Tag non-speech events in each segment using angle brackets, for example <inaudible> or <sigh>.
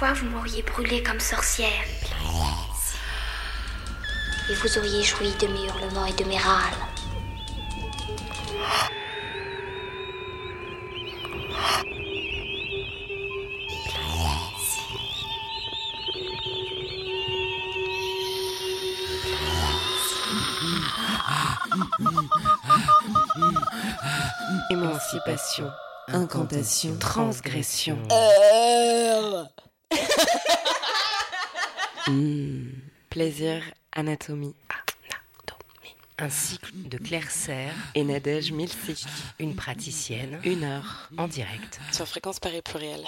Vous m'auriez brûlé comme sorcière. Et vous auriez joui de mes hurlements et de mes râles. Émancipation, incantation, transgression. Hmm. Plaisir, anatomie. Un cycle de Claire Serre et Nadège Milsi, une praticienne, une heure en direct. Sur fréquence Paris pluriel.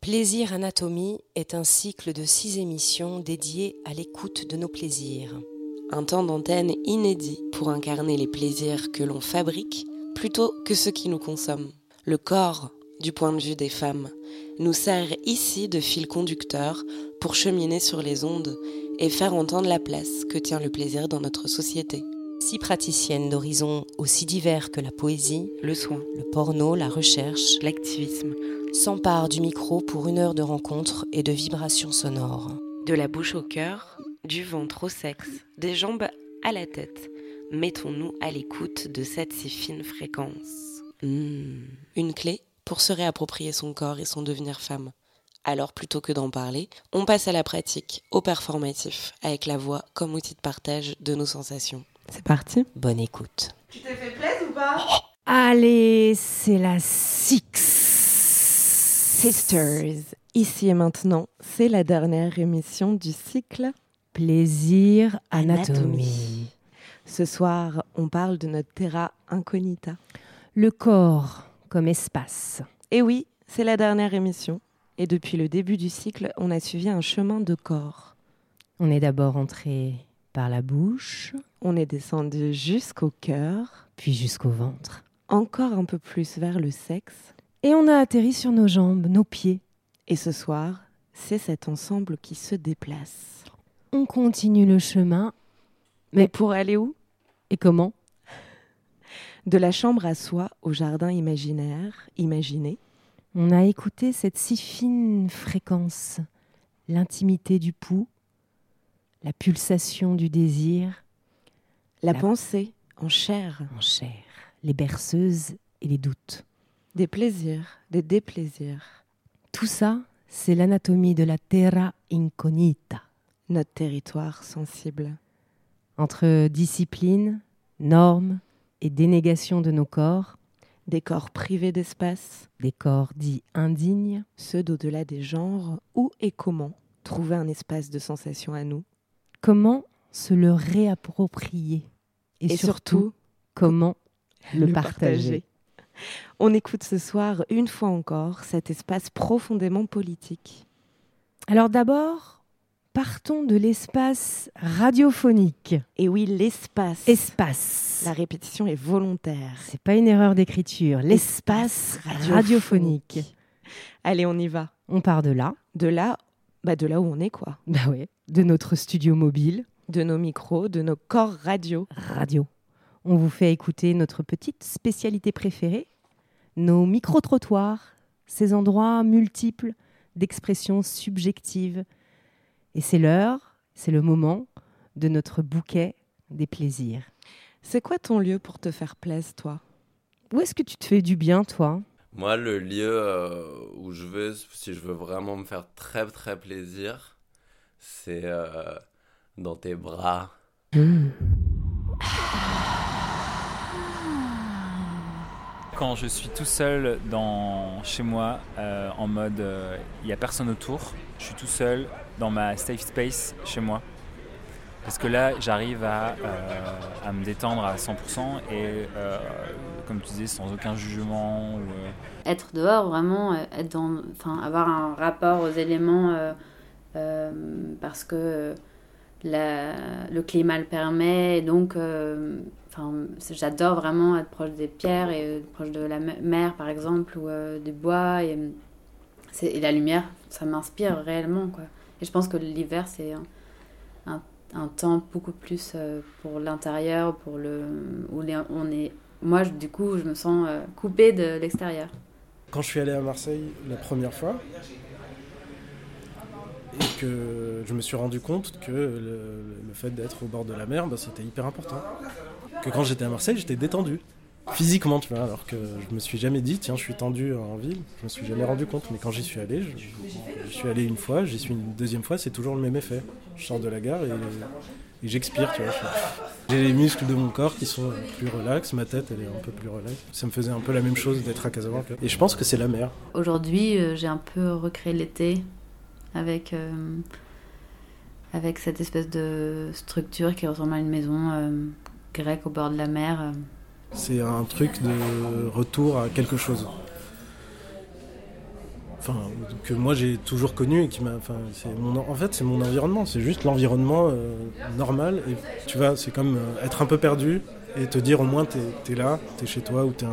Plaisir Anatomie est un cycle de six émissions dédiées à l'écoute de nos plaisirs. Un temps d'antenne inédit pour incarner les plaisirs que l'on fabrique plutôt que ceux qui nous consomment. Le corps, du point de vue des femmes, nous sert ici de fil conducteur pour cheminer sur les ondes et faire entendre la place que tient le plaisir dans notre société. Six praticiennes d'horizons aussi divers que la poésie, le soin, le porno, la recherche, l'activisme, s'emparent du micro pour une heure de rencontre et de vibrations sonores. De la bouche au cœur, du ventre au sexe, des jambes à la tête, mettons-nous à l'écoute de cette si fine fréquence. Hmm. Une clé pour se réapproprier son corps et son devenir femme. Alors plutôt que d'en parler, on passe à la pratique, au performatif, avec la voix comme outil de partage de nos sensations. C'est parti Bonne écoute. Tu t'es fait plaisir ou pas? Allez, c'est la Six Sisters. Ici et maintenant, c'est la dernière émission du cycle Plaisir Anatomie. Ce soir, on parle de notre terra incognita. Le corps comme espace. Et oui, c'est la dernière émission. Et depuis le début du cycle, on a suivi un chemin de corps. On est d'abord entré par la bouche, On est descendu jusqu'au cœur, puis jusqu'au ventre. encore un peu plus vers le sexe. Et on a atterri sur nos jambes, nos pieds. Et ce soir, c'est cet ensemble qui se déplace. On continue le chemin. Mais pour aller où? Et comment? De la chambre à soi au jardin imaginaire, imaginé. On a écouté cette si fine fréquence, l'intimité du pouls, la pulsation du désir La, La- pensée en chair, en chair, les berceuses et les doutes. des plaisirs, des déplaisirs. Tout ça, c'est l'anatomie de la terra incognita. Notre territoire sensible. Entre discipline, normes et dénégation de nos corps, Des corps privés d'espace, des corps dits indignes, ceux d'au-delà des genres, où et comment trouver un espace de sensation à nous? comment se le réapproprier? Et, surtout, comment le, partager. On écoute ce soir, une fois encore, cet espace profondément politique. Alors d'abord, partons de l'espace radiophonique. Et oui, l'espace. Espace. La répétition est volontaire. C'est pas une erreur d'écriture. L'espace radiophonique. Allez, on y va. On part de là, De là, bah de là où on est, quoi. bah ouais, de notre studio mobile, De nos micros, de nos corps radio. radio. On vous fait écouter notre petite spécialité préférée, nos micro-trottoirs, ces endroits multiples d'expressions subjectives. Et c'est l'heure, c'est le moment de notre bouquet des plaisirs. C'est quoi ton lieu pour te faire plaisir, toi? Où est-ce que tu te fais du bien, toi? Moi, le lieu euh, où je veux, si je veux vraiment me faire très très plaisir, c'est euh, dans tes bras. Quand je suis tout seul dans, chez moi, euh, en mode il n'y a personne autour, je suis tout seul dans ma safe space chez moi. Parce que là, j'arrive à, euh, à me détendre à 100% et, euh, comme tu disais, sans aucun jugement. Euh, être dehors, vraiment, être dans, enfin, avoir un rapport aux éléments parce que le climat le permet. Et donc, enfin, j'adore vraiment être proche des pierres et proche de la me- mer, par exemple, ou du bois. Et, et la lumière, ça m'inspire réellement. Quoi. Et je pense que l'hiver, c'est un, temps beaucoup plus euh, pour l'intérieur, pour le, où on est. Moi, du coup, je me sens euh, coupée de l'extérieur. Quand je suis allé à Marseille la première fois, que je me suis rendu compte que le, fait d'être au bord de la mer, bah, c'était hyper important. Que quand j'étais à Marseille, j'étais détendu. Physiquement, tu vois, alors que je me suis jamais dit, tiens, je suis tendu en ville, je me suis jamais rendu compte. Mais quand j'y suis allé, je, suis allé une fois, j'y suis une deuxième fois, c'est toujours le même effet. Je sors de la gare et, j'expire, tu vois. J'ai les muscles de mon corps qui sont plus relax, ma tête elle est un peu plus relax. Ça me faisait un peu la même chose d'être à Casablanca. Et je pense que c'est la mer. Aujourd'hui, euh, j'ai un peu recréé l'été avec, euh, avec cette espèce de structure qui ressemble à une maison euh, grecque au bord de la mer. C'est un truc de retour à quelque chose. Enfin, que moi j'ai toujours connu et qui m'a. Enfin, mon, en fait, c'est mon environnement. C'est juste l'environnement normal. Et tu c'est comme être un peu perdu et te dire au moins t'es es là, t'es chez toi ou t'es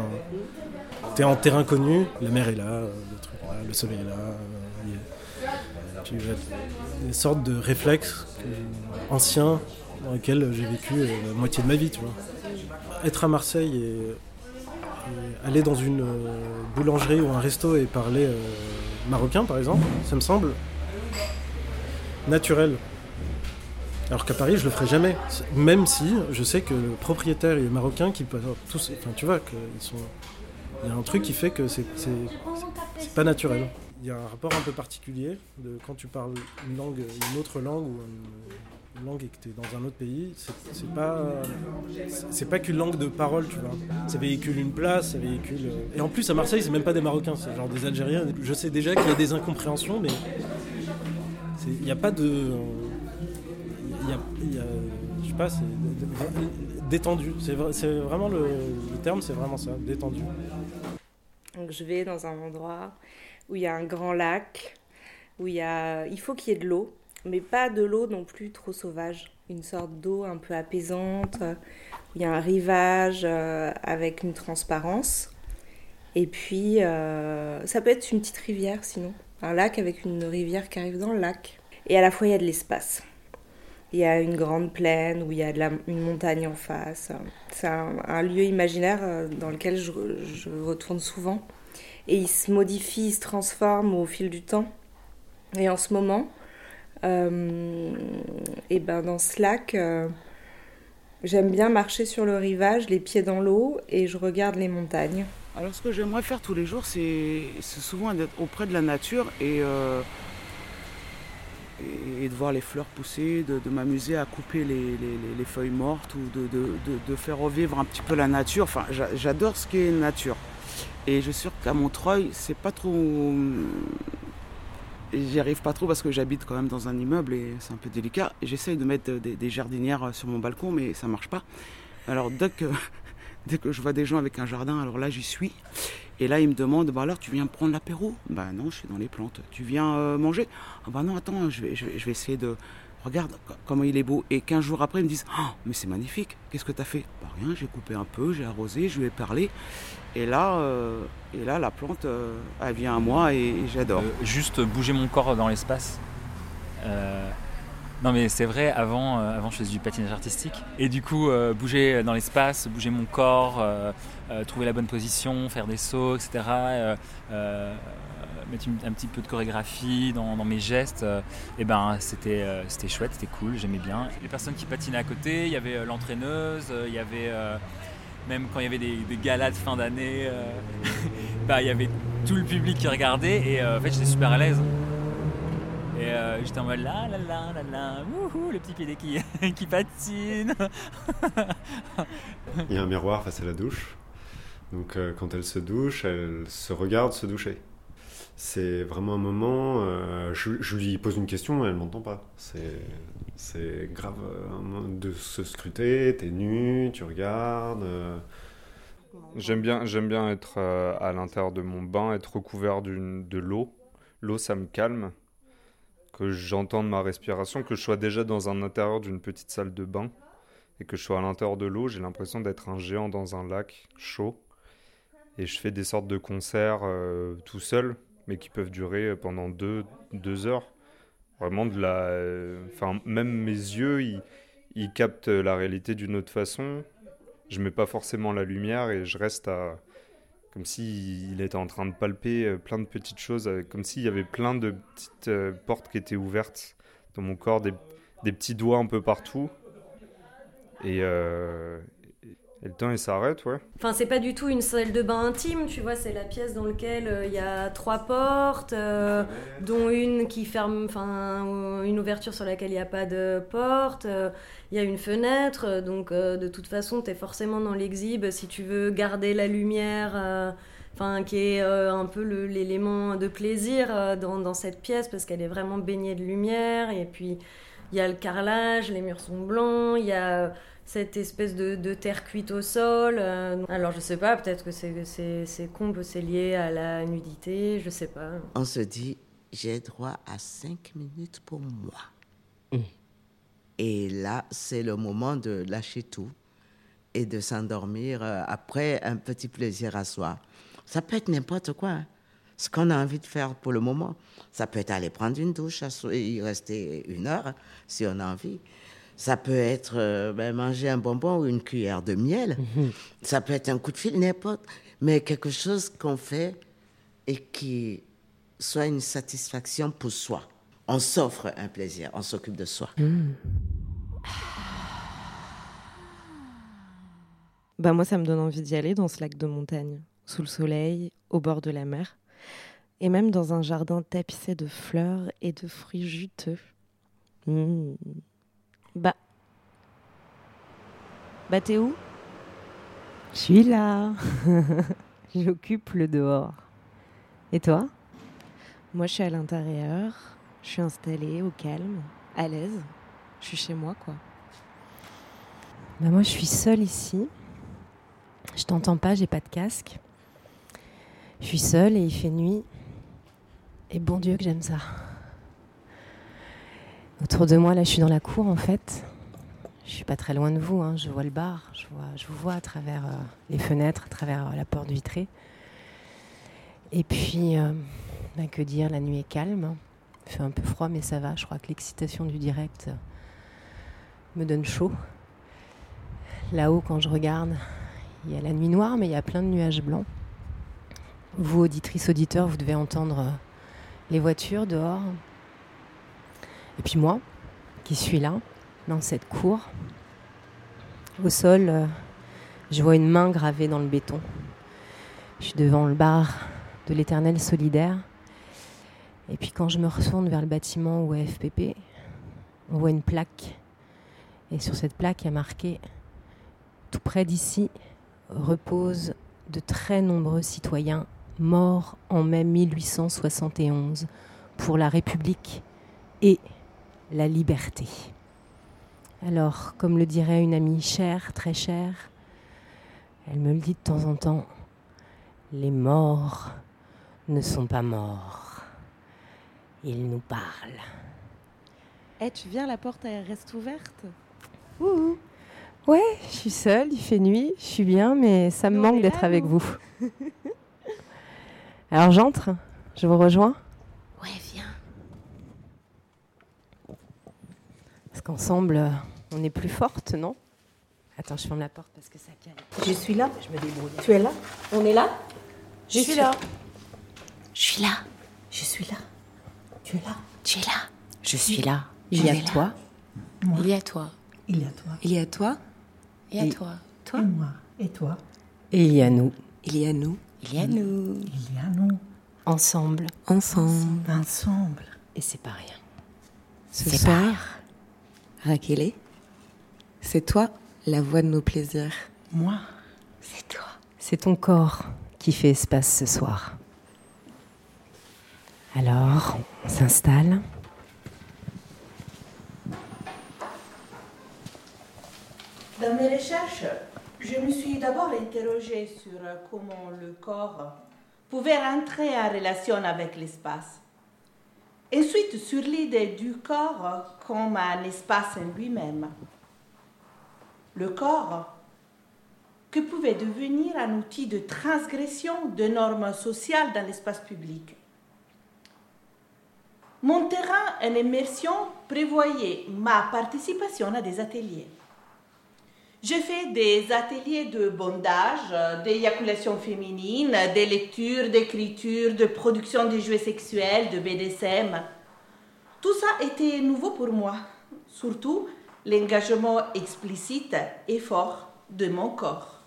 es en terrain connu. La mer est là, là, le soleil est là des sortes de réflexes anciens dans lesquels j'ai vécu euh, la moitié de ma vie, tu vois. Être à Marseille et, aller dans une euh, boulangerie ou un resto et parler euh, marocain, par exemple, ça me semble naturel. Alors qu'à Paris, je le ferai jamais. Même si je sais que le propriétaire est marocain qui peut tous. Enfin, tu vois, sont. Il y a un truc qui fait que c'est pas naturel il y a un rapport un peu particulier de quand tu parles une langue, une autre langue ou langue et que tu es dans un autre pays, c'est pas c'est pas qu'une langue de parole, tu vois. Ça véhicule une place, ça véhicule. Et en plus à Marseille, c'est même pas des Marocains, c'est genre des Algériens. Je sais déjà qu'il y a des incompréhensions, mais il n'y a pas de, il y a, je sais pas, c'est détendu. C'est vraiment le, le terme, c'est vraiment ça, détendu. Donc je vais dans un endroit où il y a un grand lac, où il y a... Il faut qu'il y ait de l'eau, mais pas de l'eau non plus trop sauvage. Une sorte d'eau un peu apaisante, où il y a un rivage euh, avec une transparence. Et puis, euh, ça peut être une petite rivière sinon. Un lac avec une rivière qui arrive dans le lac. Et à la fois, il y a de l'espace. Il y a une grande plaine où il y a une montagne en face. C'est un, lieu imaginaire euh, dans lequel je, retourne souvent et il se modifie, il se transforme au fil du temps. Et en ce moment, euh, et ben dans ce lac, euh, j'aime bien marcher sur le rivage, les pieds dans l'eau, et je regarde les montagnes. Alors ce que j'aimerais faire tous les jours, c'est souvent d'être auprès de la nature et, euh, de voir les fleurs pousser, de, m'amuser à couper les, les, feuilles mortes ou de, de, faire revivre un petit peu la nature. Enfin, j'adore ce qui est nature. Et je suis sûr qu'à Montreuil, c'est pas trop. J'y arrive pas trop parce que j'habite quand même dans un immeuble et c'est un peu délicat. J'essaye de mettre des, jardinières sur mon balcon, mais ça marche pas. Alors dès que, <laughs> dès que je vois des gens avec un jardin, alors là j'y suis. Et là ils me demandent, bah alors tu viens prendre l'apéro? Bah non, je suis dans les plantes. Tu viens euh, manger? Bah non, attends, je vais, essayer de, regarde comment il est beau. Et 15 jours après, ils me disent oh, mais c'est magnifique, qu'est-ce que tu as fait? Bah rien, j'ai coupé un peu, j'ai arrosé, je lui ai parlé. Et là, euh, et là la plante, euh, elle vient à moi et, j'adore. Euh, juste bouger mon corps dans l'espace. non mais c'est vrai, avant, avant je faisais du patinage artistique. Et du coup, bouger dans l'espace, bouger mon corps, trouver la bonne position, faire des sauts, etc. mettre un petit peu de chorégraphie dans, mes gestes, et ben c'était c'était chouette, c'était cool, j'aimais bien. Les personnes qui patinaient à côté, il y avait l'entraîneuse, il y avait même quand il y avait des, galas de fin d'année, euh, <laughs> bah, il y avait tout le public qui regardait et euh, en fait j'étais super à l'aise. Et euh, j'étais en mode là là là là là, wouhou, le petit pied qui, <laughs> qui patine. <laughs> il y a un miroir face à la douche. Donc quand elle se douche, elle se regarde se doucher. C'est vraiment un moment, je, je, lui pose une question, elle m'entend pas. C'est grave euh, de se scruter, t'es nu, tu regardes. Euh. J'aime bien, j'aime bien être euh, à l'intérieur de mon bain, être recouvert de l'eau. L'eau, ça me calme. Que j'entende ma respiration, que je sois déjà dans un intérieur d'une petite salle de bain et que je sois à l'intérieur de l'eau, j'ai l'impression d'être un géant dans un lac chaud. Et je fais des sortes de concerts tout seul, mais qui peuvent durer pendant deux, deux heures. Vraiment de la. Enfin, même mes yeux, ils, captent la réalité d'une autre façon. Je mets pas forcément la lumière et je reste à comme s'il était en train de palper euh, plein de petites choses, euh, comme s'il y avait plein de petites euh, portes qui étaient ouvertes dans mon corps, des, des petits doigts un peu partout. Et, et le temps, il s'arrête, ouais. Enfin, c'est pas du tout une salle de bain intime, tu vois, c'est la pièce dans laquelle euh, il y a trois portes, euh, dont une qui ferme, enfin, une ouverture sur laquelle il n'y a pas de porte, euh, il y a une fenêtre, euh, donc euh, de toute façon, tu es forcément dans l'exhibe si tu veux garder la lumière. euh, Enfin, qui est euh, un peu l'élément de plaisir euh, dans cette pièce parce qu'elle est vraiment baignée de lumière. Et puis, il y a le carrelage, les murs sont blancs, il y a cette espèce de, de terre cuite au sol. euh, alors je sais pas, peut-être que c'est c'est- c'est con, que c'est lié à la nudité, je sais pas. On se dit, j'ai droit à cinq minutes pour moi. Et là, c'est le moment de lâcher tout et de s'endormir euh, après un petit plaisir à soi. Ça peut être n'importe quoi. hein. Ce qu'on a envie de faire pour le moment. Ça peut être aller prendre une douche y rester une heure si on a envie. Ça peut être euh, ben, manger un bonbon ou une cuillère de miel. Ça peut être un coup de fil, n'importe. Mais quelque chose qu'on fait et qui soit une satisfaction pour soi. On s'offre un plaisir, on s'occupe de soi. Bah moi, ça me donne envie d'y aller dans ce lac de montagne, sous le soleil, au bord de la mer, et même dans un jardin tapissé de fleurs et de fruits juteux. Mmh. Bah, bah t'es où? Je suis là. <laughs> J'occupe le dehors. Et toi? Moi, je suis à l'intérieur. Je suis installée au calme, à l'aise. Je suis chez moi, quoi. Bah moi, je suis seule ici. Je t'entends pas, j'ai pas de casque. Je suis seule et il fait nuit. Et bon Dieu que j'aime ça. Autour de moi, là, je suis dans la cour en fait. Je suis pas très loin de vous. hein. Je vois le bar. Je, vous vois à travers euh, les fenêtres, à travers euh, la porte vitrée. Et puis, euh, ben, que dire, la nuit est calme. Il fait un peu froid, mais ça va. Je crois que l'excitation du direct me donne chaud. Là-haut, quand je regarde, il y a la nuit noire, mais il y a plein de nuages blancs. Vous, auditrices, auditeurs, vous devez entendre les voitures dehors. Et puis moi, qui suis là, dans cette cour, au sol, euh, je vois une main gravée dans le béton. Je suis devant le bar de l'éternel solidaire. Et puis quand je me retourne vers le bâtiment où est FPP, on voit une plaque. Et sur cette plaque, il y a marqué Tout près d'ici reposent de très nombreux citoyens morts en mai 1871 pour la République et la liberté. Alors, comme le dirait une amie chère, très chère, elle me le dit de temps en temps, les morts ne sont pas morts. Ils nous parlent. Eh, tu viens, la porte elle reste ouverte Ouh. Ouais, je suis seule, il fait nuit, je suis bien, mais ça me manque d'être avec vous. <laughs> Alors j'entre, je vous rejoins, Ouais, viens. parce qu'ensemble, euh, on est plus fortes, non? Attends, je ferme la porte parce que ça cale. Je suis là. Je me débrouille. Tu es là? On est là? Je suis là. Je suis là. Je suis là. Tu es là? Tu es là. Je suis là. Il y a toi. Moi. Il y a toi. Il y a toi. Il y a toi. Il y a Et- toi. Et moi. Et toi. Et il y a nous, Il y a nous. Il y a nous. Il y a nous. ensemble. Ensemble. Ensemble. Et c'est pas rien. Ce C'est soir, Raquel, c'est toi la voix de nos plaisirs. Moi? C'est toi. C'est ton corps qui fait espace ce soir. Alors, on s'installe. Dans mes recherches, je me suis d'abord interrogée sur comment le corps pouvait rentrer en relation avec l'espace. Ensuite, sur l'idée du corps comme un espace en lui-même. Le corps que pouvait devenir un outil de transgression de normes sociales dans l'espace public. Mon terrain en immersion prévoyait ma participation à des ateliers. Je fais des ateliers de bondage, d'éjaculation féminine, de lecture, d'écriture, de production de jouets sexuels, de BDSM. Tout ça était nouveau pour moi, surtout l'engagement explicite et fort de mon corps.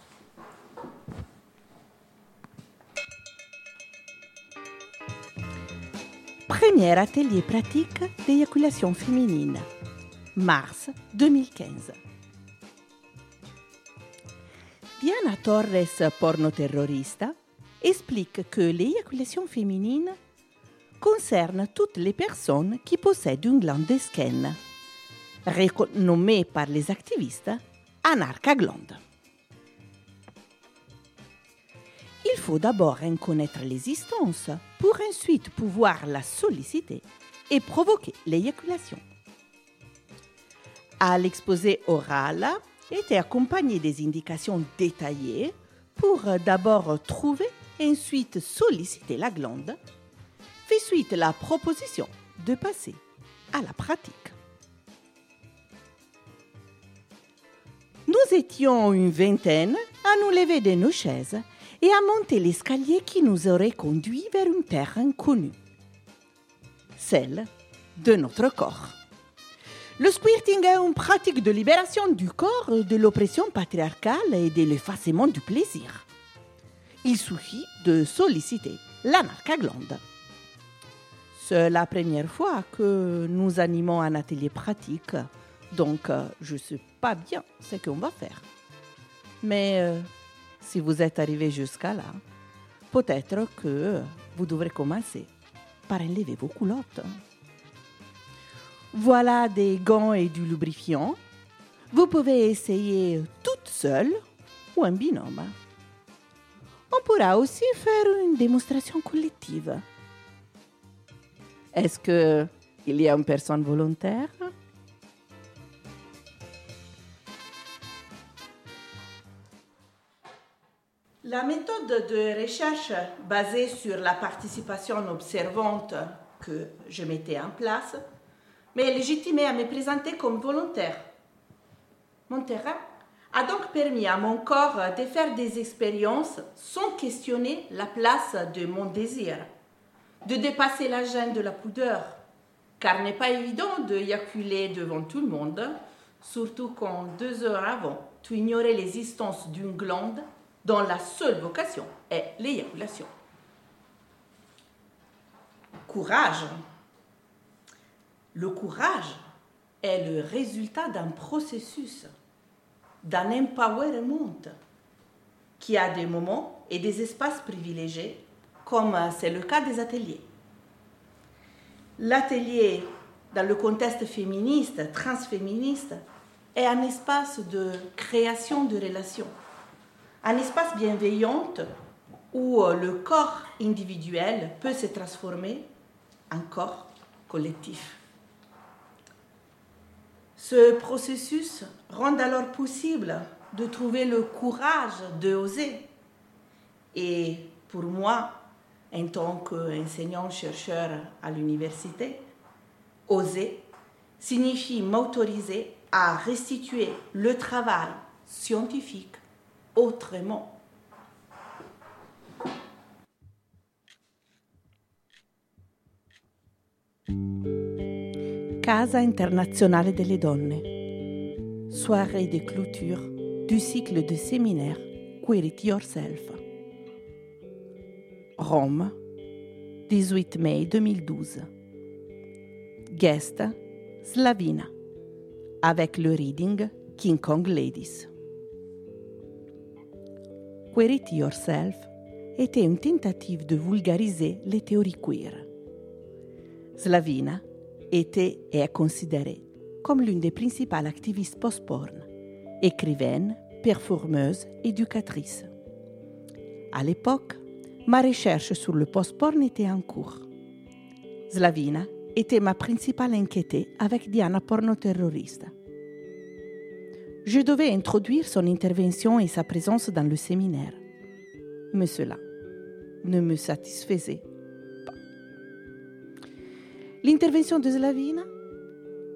Premier atelier pratique d'éjaculation féminine, mars 2015. Diana Torres, pornoterrorista, explique que l'éjaculation féminine concerne toutes les personnes qui possèdent une glande de Skene, renommée par les activistes anarcha-glande. Il faut d'abord en connaître l'existence pour ensuite pouvoir la solliciter et provoquer l'éjaculation. À l'exposé oral était accompagné des indications détaillées pour d'abord trouver et ensuite solliciter la glande, fait suite la proposition de passer à la pratique. Nous étions une vingtaine à nous lever de nos chaises et à monter l'escalier qui nous aurait conduit vers une terre inconnue, celle de notre corps. Le squirting est une pratique de libération du corps de l'oppression patriarcale et de l'effacement du plaisir. Il suffit de solliciter l'anarcha-glande. C'est la première fois que nous animons un atelier pratique, donc euh, je ne sais pas bien ce qu'on va faire. Mais euh, si vous êtes arrivé jusqu'à là, peut-être que vous devrez commencer par enlever vos culottes. Voilà des gants et du lubrifiant. Vous pouvez essayer toute seule ou en binôme. On pourra aussi faire une démonstration collective. Est-ce que il y a une personne volontaire? La méthode de recherche basée sur la participation observante que je mettais en place m'est légitimée à me présenter comme volontaire. Mon terrain a donc permis à mon corps de faire des expériences sans questionner la place de mon désir, de dépasser la gêne de la pudeur, car n'est pas évident de éjaculer devant tout le monde, surtout quand deux heures avant, tu ignorais l'existence d'une glande dont la seule vocation est l'éjaculation. Courage. Le courage est le résultat d'un processus, d'un empowerment qui a des moments et des espaces privilégiés, comme c'est le cas des ateliers. L'atelier, dans le contexte féministe, transféministe, est un espace de création de relations un espace bienveillant où euh, le corps individuel peut se transformer en corps collectif. Ce processus rend alors possible de trouver le courage de oser. Et pour moi, en tant qu'enseignant-chercheur à l'université, oser signifie m'autoriser à restituer le travail scientifique autrement. Casa internazionale delle donne. Soirée de clôture du cycle de séminaire Queer Yourself. Rome, 18 mai 2012. Guest Slavina, avec le reading King Kong Ladies. Queer Yourself était une tentative de vulgariser les théories queer. Slavina était et est considérée comme l'une des principales activistes post-porn, écrivaine, performeuse, éducatrice. À l'époque, ma recherche sur le post-porn était en cours. Slavina était ma principale inquiétée avec Diana pornoterrorista. Je devais introduire son intervention et sa présence dans le séminaire. Mais cela ne me satisfaisait. L'intervention de Slavina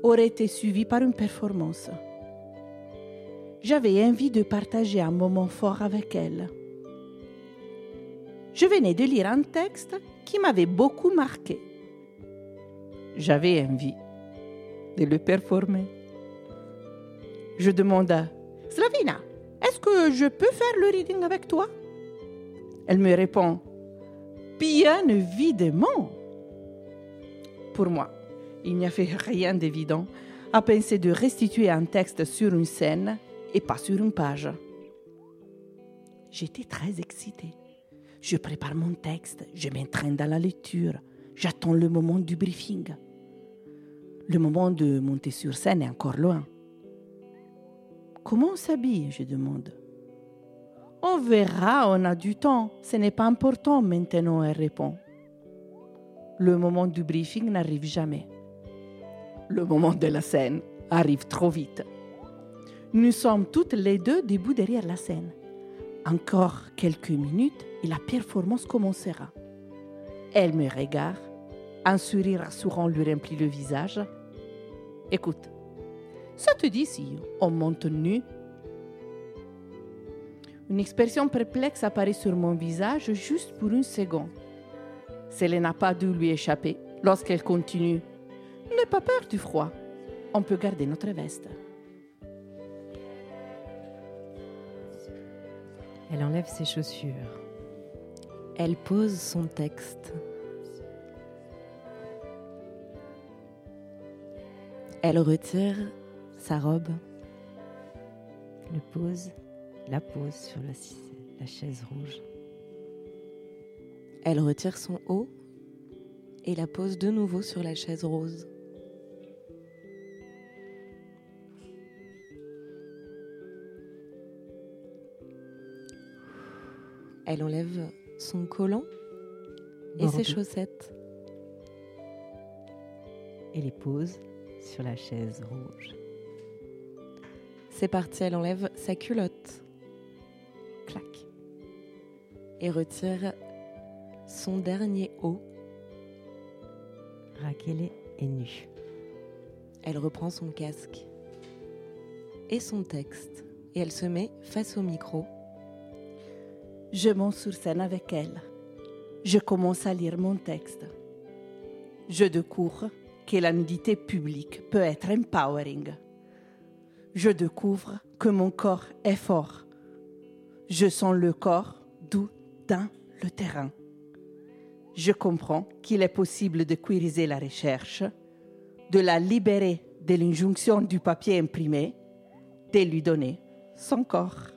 aurait été suivie par une performance. j'avais envie de partager un moment fort avec elle. Je venais de lire un texte qui m'avait beaucoup marqué. J'avais envie de le performer. Je demanda Slavina, est-ce que je peux faire le reading avec toi? Elle me répond Bien évidemment. Pour moi, il n'y avait rien d'évident à penser de restituer un texte sur une scène et pas sur une page. J'étais très excitée. Je prépare mon texte, je m'entraîne dans la lecture, j'attends le moment du briefing. Le moment de monter sur scène est encore loin. Comment on s'habille je demande. On verra, on a du temps, ce n'est pas important maintenant, elle répond. Le moment du briefing n'arrive jamais. Le moment de la scène arrive trop vite. Nous sommes toutes les deux debout derrière la scène. Encore quelques minutes et la performance commencera. Elle me regarde, un sourire rassurant lui remplit le visage. Écoute, ça te dit si on monte nu? Une expression perplexe apparaît sur mon visage juste pour une seconde. Cela n'a pas dû lui échapper lorsqu'elle continue. N'aie pas peur du froid. On peut garder notre veste. Elle enlève ses chaussures. Elle pose son texte. Elle retire sa robe. Le pose, la pose sur la, la chaise rouge. Elle retire son haut et la pose de nouveau sur la chaise rose. Elle enlève son collant et ses chaussettes. Et les pose sur la chaise rouge. C'est parti, elle enlève sa culotte. Clac. Et retire son dernier haut. Raquel est nue. Elle reprend son casque et son texte et elle se met face au micro. Je monte sur scène avec elle. Je commence à lire mon texte. Je découvre que la nudité publique peut être empowering. Je découvre que mon corps est fort. Je sens le corps doux dans le terrain. Je comprends qu'il est possible de queeriser la recherche, de la libérer de l'injonction du papier imprimé, de lui donner son corps.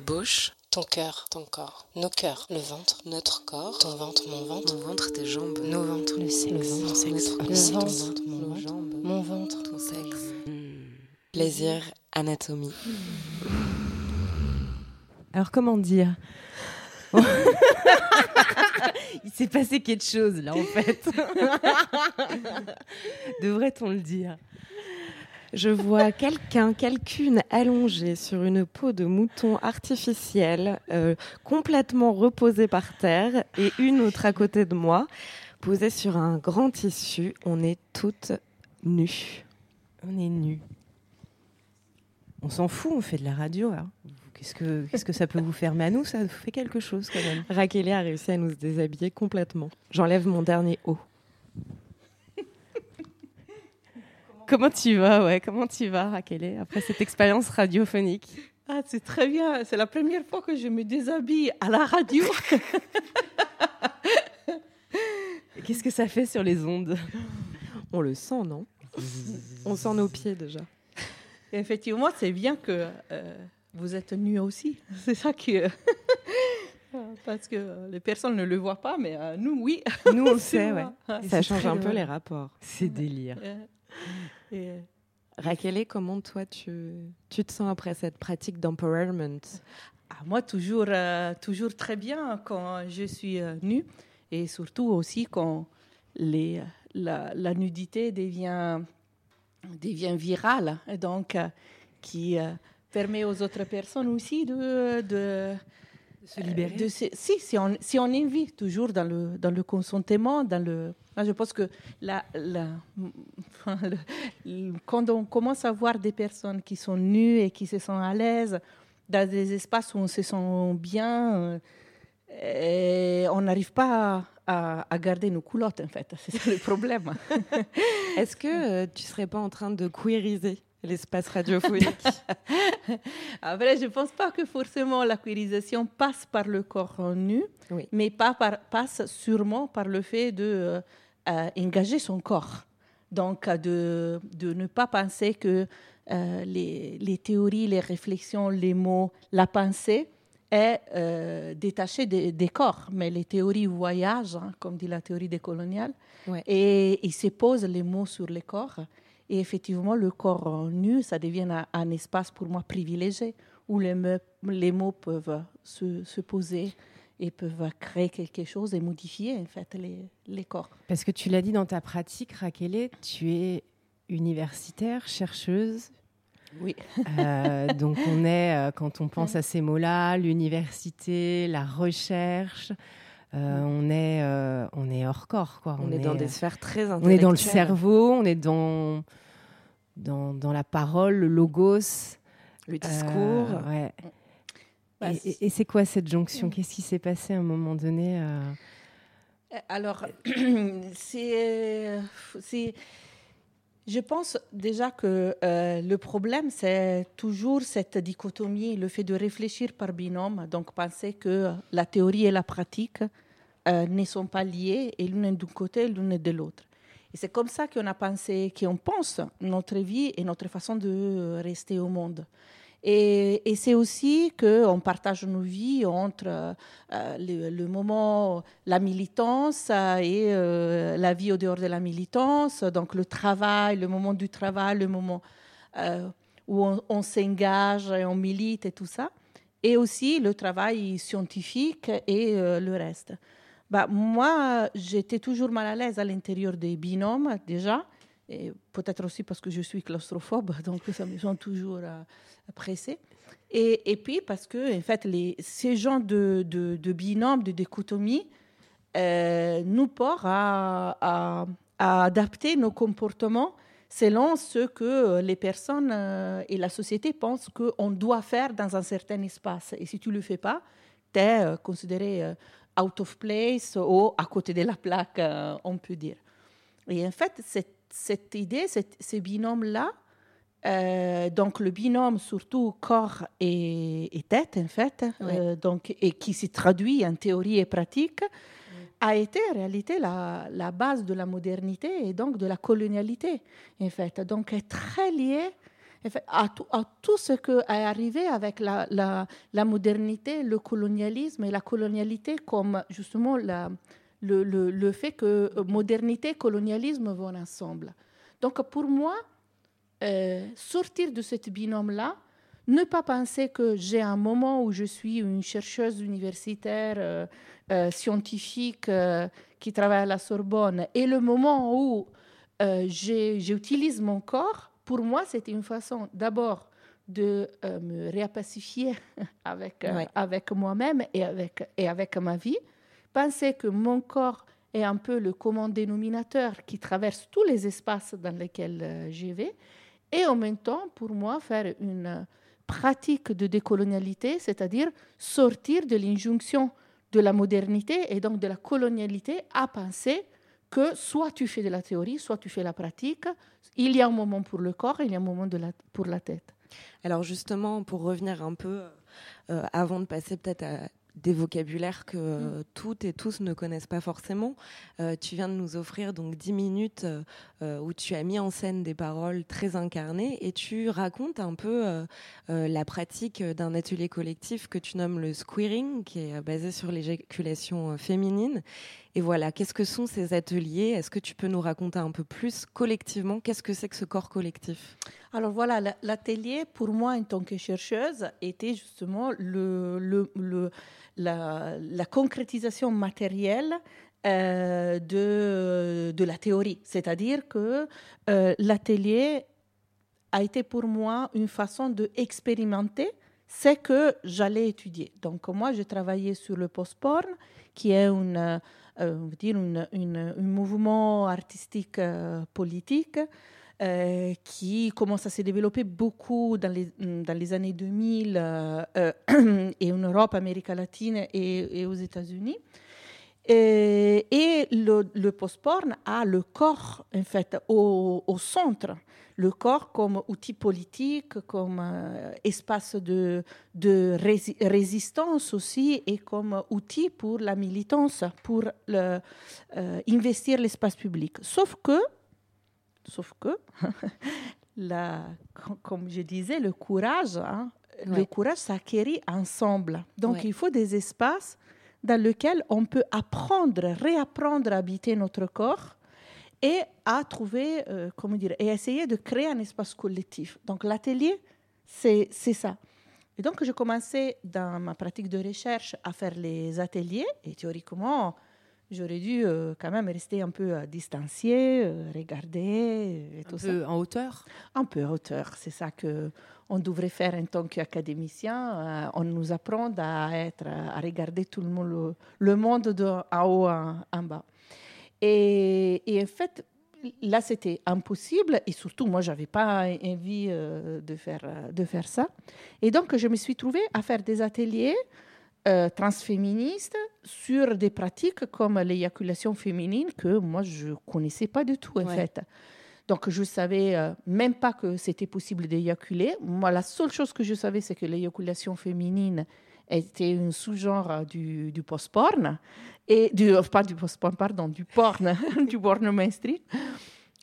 Bouche, ton cœur, ton corps, nos cœurs, le ventre, notre corps, ton ventre, mon ventre, mon ventre, tes jambes, nos ventres, le sexe, le ventre, sexe, le ventre, mon ventre, mon ventre, ton sexe. Plaisir, anatomie. Alors comment dire? <laughs> Il s'est passé quelque chose là en fait. <laughs> <laughs> Devrait-on le dire? Je vois quelqu'un, quelqu'une allongée sur une peau de mouton artificielle, euh, complètement reposée par terre, et une autre à côté de moi, posée sur un grand tissu. On est toutes nues. On est nues. On s'en fout, on fait de la radio. Hein. Qu'est-ce que, qu'est-ce que ça peut vous faire? Mais à nous, ça fait quelque chose quand même. Raquel a réussi à nous déshabiller complètement. J'enlève mon dernier haut. Comment tu vas, ouais Comment tu vas, Raquel, après cette expérience radiophonique? Ah, c'est très bien. C'est la première fois que je me déshabille à la radio. <laughs> Qu'est-ce que ça fait sur les ondes? On le sent, non? On sent nos pieds déjà. Effectivement, c'est bien que euh, vous êtes nus aussi. <laughs> C'est ça qui. euh, <laughs> Parce que les personnes ne le voient pas, mais euh, nous, oui. Nous, on le sait, ouais. Ça change un peu les rapports. C'est délire. Euh, <laughs> et, euh, Raquel, comment toi tu, tu te sens après cette pratique d'empowerment? Ah, moi, toujours, euh, toujours très bien quand je suis euh, nue et surtout aussi quand les, la, la nudité devient, devient virale, et donc qui permet aux autres personnes aussi de, de, se libérer. de se- si, si on, si on invite toujours dans le, dans le consentement, dans le, je pense que la, <laughs> quand on commence à voir des personnes qui sont nues et qui se sentent à l'aise dans des espaces où on se sent bien, euh, et on n'arrive pas à, à garder nos culottes, en fait. <laughs> C'est ça le problème. <laughs> Est-ce que euh, tu serais pas en train de queeriser? L'espace radiophonique <laughs> Après, je ne pense pas que forcément la queerisation passe par le corps nu, mais pas par- passe sûrement par le fait de euh, euh, engager son corps. Donc, de, de ne pas penser que euh, les, les théories, les réflexions, les mots, la pensée est euh, détachée des, des corps. Mais les théories voyagent, hein, comme dit la théorie décoloniale, Ouais. et ils se posent les mots sur les corps. Et effectivement, le corps nu, ça devient un, un espace pour moi privilégié, où les, me- les mots peuvent se, se poser et peuvent créer quelque chose et modifier en fait les, les corps. Parce que tu l'as dit dans ta pratique, Raquel, tu es universitaire, chercheuse. Oui. Euh, donc on est, euh, quand on pense à ces mots-là, l'université, la recherche, euh, on, est, euh, on est hors corps. Quoi. On est dans des sphères très On est dans le intellectuelles. cerveau, on est dans, dans, dans la parole, le logos. Le discours. Euh, ouais. Bah, Et- et et c'est quoi cette jonction Qu'est-ce qui s'est passé à un moment donné euh, Alors, <clears throat> c'est, c'est, je pense déjà que euh, le problème, c'est toujours cette dichotomie, le fait de réfléchir par binôme, donc penser que la théorie et la pratique euh, ne sont pas liées, et l'une d'un côté, l'une est de l'autre. Et c'est comme ça qu'on a pensé, qu'on pense notre vie et notre façon de rester au monde. Et, c'est aussi qu'on partage nos vies entre euh, le, moment, la militance euh, et euh, la vie au dehors de la militance, donc le travail, le moment du travail, le moment où on, on s'engage et on milite et tout ça, et aussi le travail scientifique et le reste. Bah, moi, j'étais toujours mal à l'aise à l'intérieur des binômes déjà, et peut-être aussi parce que je suis claustrophobe, <laughs> donc ça me sent toujours pressée. Et, et puis parce que, en fait, les, ces genres de, de, de binômes, de dichotomies, euh, nous portent à, à- à adapter nos comportements selon ce que les personnes euh, et la société pensent qu'on doit faire dans un certain espace. Et si tu ne le fais pas, tu es euh, considéré out of place ou à côté de la plaque, on peut dire. Et en fait, cette, cette idée, cette- ce binôme-là, euh, donc le binôme surtout corps et, et tête, en fait, euh, donc, et qui se traduit en théorie et pratique, a été en réalité la, la base de la modernité et donc de la colonialité, en fait. Donc, est très lié en fait, à, tout, à tout ce qui est arrivé avec la, la, la modernité, le colonialisme et la colonialité comme justement la, le, le, le fait que modernité et colonialisme vont ensemble. Donc, pour moi, euh, sortir de ce binôme-là, ne pas penser que j'ai un moment où je suis une chercheuse universitaire, euh, euh, scientifique, euh, qui travaille à la Sorbonne, et le moment où euh, j'utilise mon corps, pour moi, c'était une façon d'abord de euh, me réapacifier <laughs> avec, euh, avec moi-même et avec, et avec ma vie. Penser que mon corps est un peu le commun dénominateur qui traverse tous les espaces dans lesquels euh, je vais. Et en même temps, pour moi, faire une pratique de décolonialité, c'est-à-dire sortir de l'injonction de la modernité et donc de la colonialité à penser que soit tu fais de la théorie, soit tu fais la pratique. Il y a un moment pour le corps, il y a un moment pour la tête. Alors justement, pour revenir un peu, euh, avant de passer peut-être à des vocabulaires que euh, toutes et tous ne connaissent pas forcément. Euh, tu viens de nous offrir donc 10 minutes euh, où tu as mis en scène des paroles très incarnées et tu racontes un peu la pratique d'un atelier collectif que tu nommes le squeering, qui est basé sur l'éjaculation féminine. Et voilà, qu'est-ce que sont ces ateliers? Est-ce que tu peux nous raconter un peu plus collectivement Qu'est-ce que c'est que ce corps collectif? Alors voilà, l'atelier, pour moi, en tant que chercheuse, était justement la, concrétisation matérielle euh, de, de, la théorie. C'est-à-dire que euh, l'atelier a été pour moi une façon d'expérimenter ce que j'allais étudier. Donc moi, j'ai travaillé sur le post-porn, qui est une euh, dire un mouvement artistique euh, politique euh, qui commence à se développer beaucoup dans les, les années 2000 <clears throat> et en Europe, Amérique latine et, aux États-Unis. Et, le, le post-porn a le corps, en fait, au, au centre le corps comme outil politique, comme euh, espace de, de résistance aussi et comme outil pour la militance, pour le, euh, investir l'espace public. Sauf que, sauf que <laughs> la, comme je disais, le courage, hein, le courage s'acquérit ensemble. Donc il faut des espaces dans lesquels on peut apprendre, réapprendre à habiter notre corps et à trouver, euh, comment dire, et essayer de créer un espace collectif. Donc l'atelier, c'est ça. Et donc j'ai commencé dans ma pratique de recherche à faire les ateliers et théoriquement, j'aurais dû euh, quand même rester un peu distancié, euh, regarder et tout un peu en hauteur? Un peu en hauteur, c'est ça que on devrait faire en tant qu'académicien. on nous apprend à être, à regarder tout le monde, le, monde de en haut en bas. Et, en fait, là, c'était impossible. Et surtout, moi, je n'avais pas envie euh, de, faire, euh, de faire ça. Et donc, je me suis trouvée à faire des ateliers euh, transféministes sur des pratiques comme l'éjaculation féminine que moi, je ne connaissais pas du tout, en fait. Donc, je ne savais même pas que c'était possible d'éjaculer. Moi, la seule chose que je savais, c'est que l'éjaculation féminine était un sous-genre du, du post-porn, et du, euh, pas du post-porn, pardon, du porn, <laughs> du porn mainstream.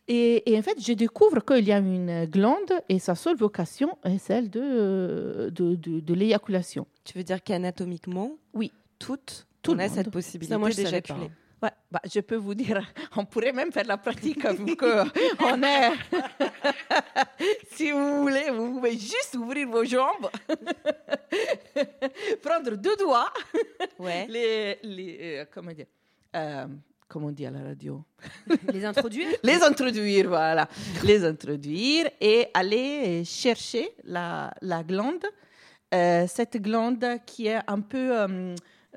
Et, et, en fait, je découvre qu'il y a une glande et sa seule vocation est celle de, de, de, l'éjaculation. Tu veux dire qu'anatomiquement, oui, toutes, tout on a cette possibilité d'éjaculer. Ouais, bah, je peux vous dire, <laughs> on pourrait même faire la pratique <laughs> vu qu'on est. <laughs> si vous voulez, vous pouvez juste ouvrir vos jambes, prendre deux doigts, ouais. les, les euh, comment dire, euh, comment on dit à la radio <laughs> Les introduire <laughs> Les introduire, voilà. Les introduire et aller chercher la, la glande. Euh, cette glande qui est un peu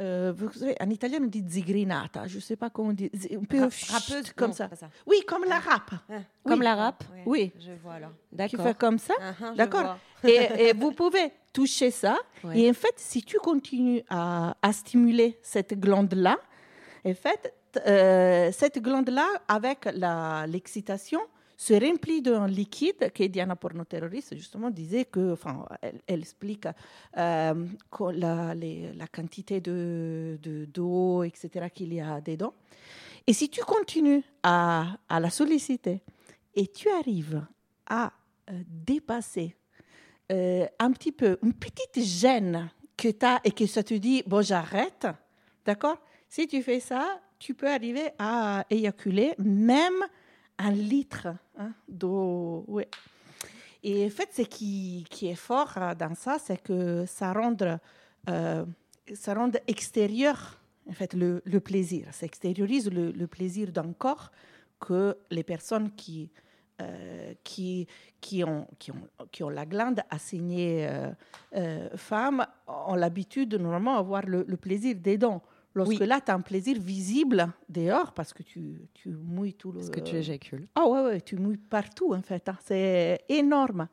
euh, en italien on dit zigrinata, je ne sais pas comment on dit, un peu rappeuse comme ça. Oui, comme la rap. Ah, comme la rap Oui. Je vois alors. D'accord. Tu fais comme ça. Uh-huh, D'accord. et, vous pouvez toucher ça. Et en fait, si tu continues à, à stimuler cette glande-là, en fait, euh, cette glande-là, avec l'excitation, se remplit d'un liquide que Diana Porno-terroriste justement disait que, enfin, elle, explique euh, la, quantité de, d'eau, etc. qu'il y a dedans. Et si tu continues à, la solliciter et tu arrives à euh, dépasser un petit peu une petite gêne que tu as et que ça te dit, bon, j'arrête, d'accord? Si tu fais ça, tu peux arriver à éjaculer même un litre hein, d'eau. Et en fait, ce qui, qui est fort euh, dans ça, c'est que ça rend, euh, ça rend extérieur en fait, le, plaisir. Ça extériorise le, plaisir d'un corps que les personnes qui, euh, qui, qui, ont, qui, ont, qui ont la glande assignée euh, femme ont l'habitude normalement d'avoir le, le plaisir des dents. Lorsque là, tu as un plaisir visible dehors parce que tu, tu mouilles tout le. Parce que tu éjacules. Ah ouais, ouais, tu mouilles partout en fait. Hein. C'est énorme.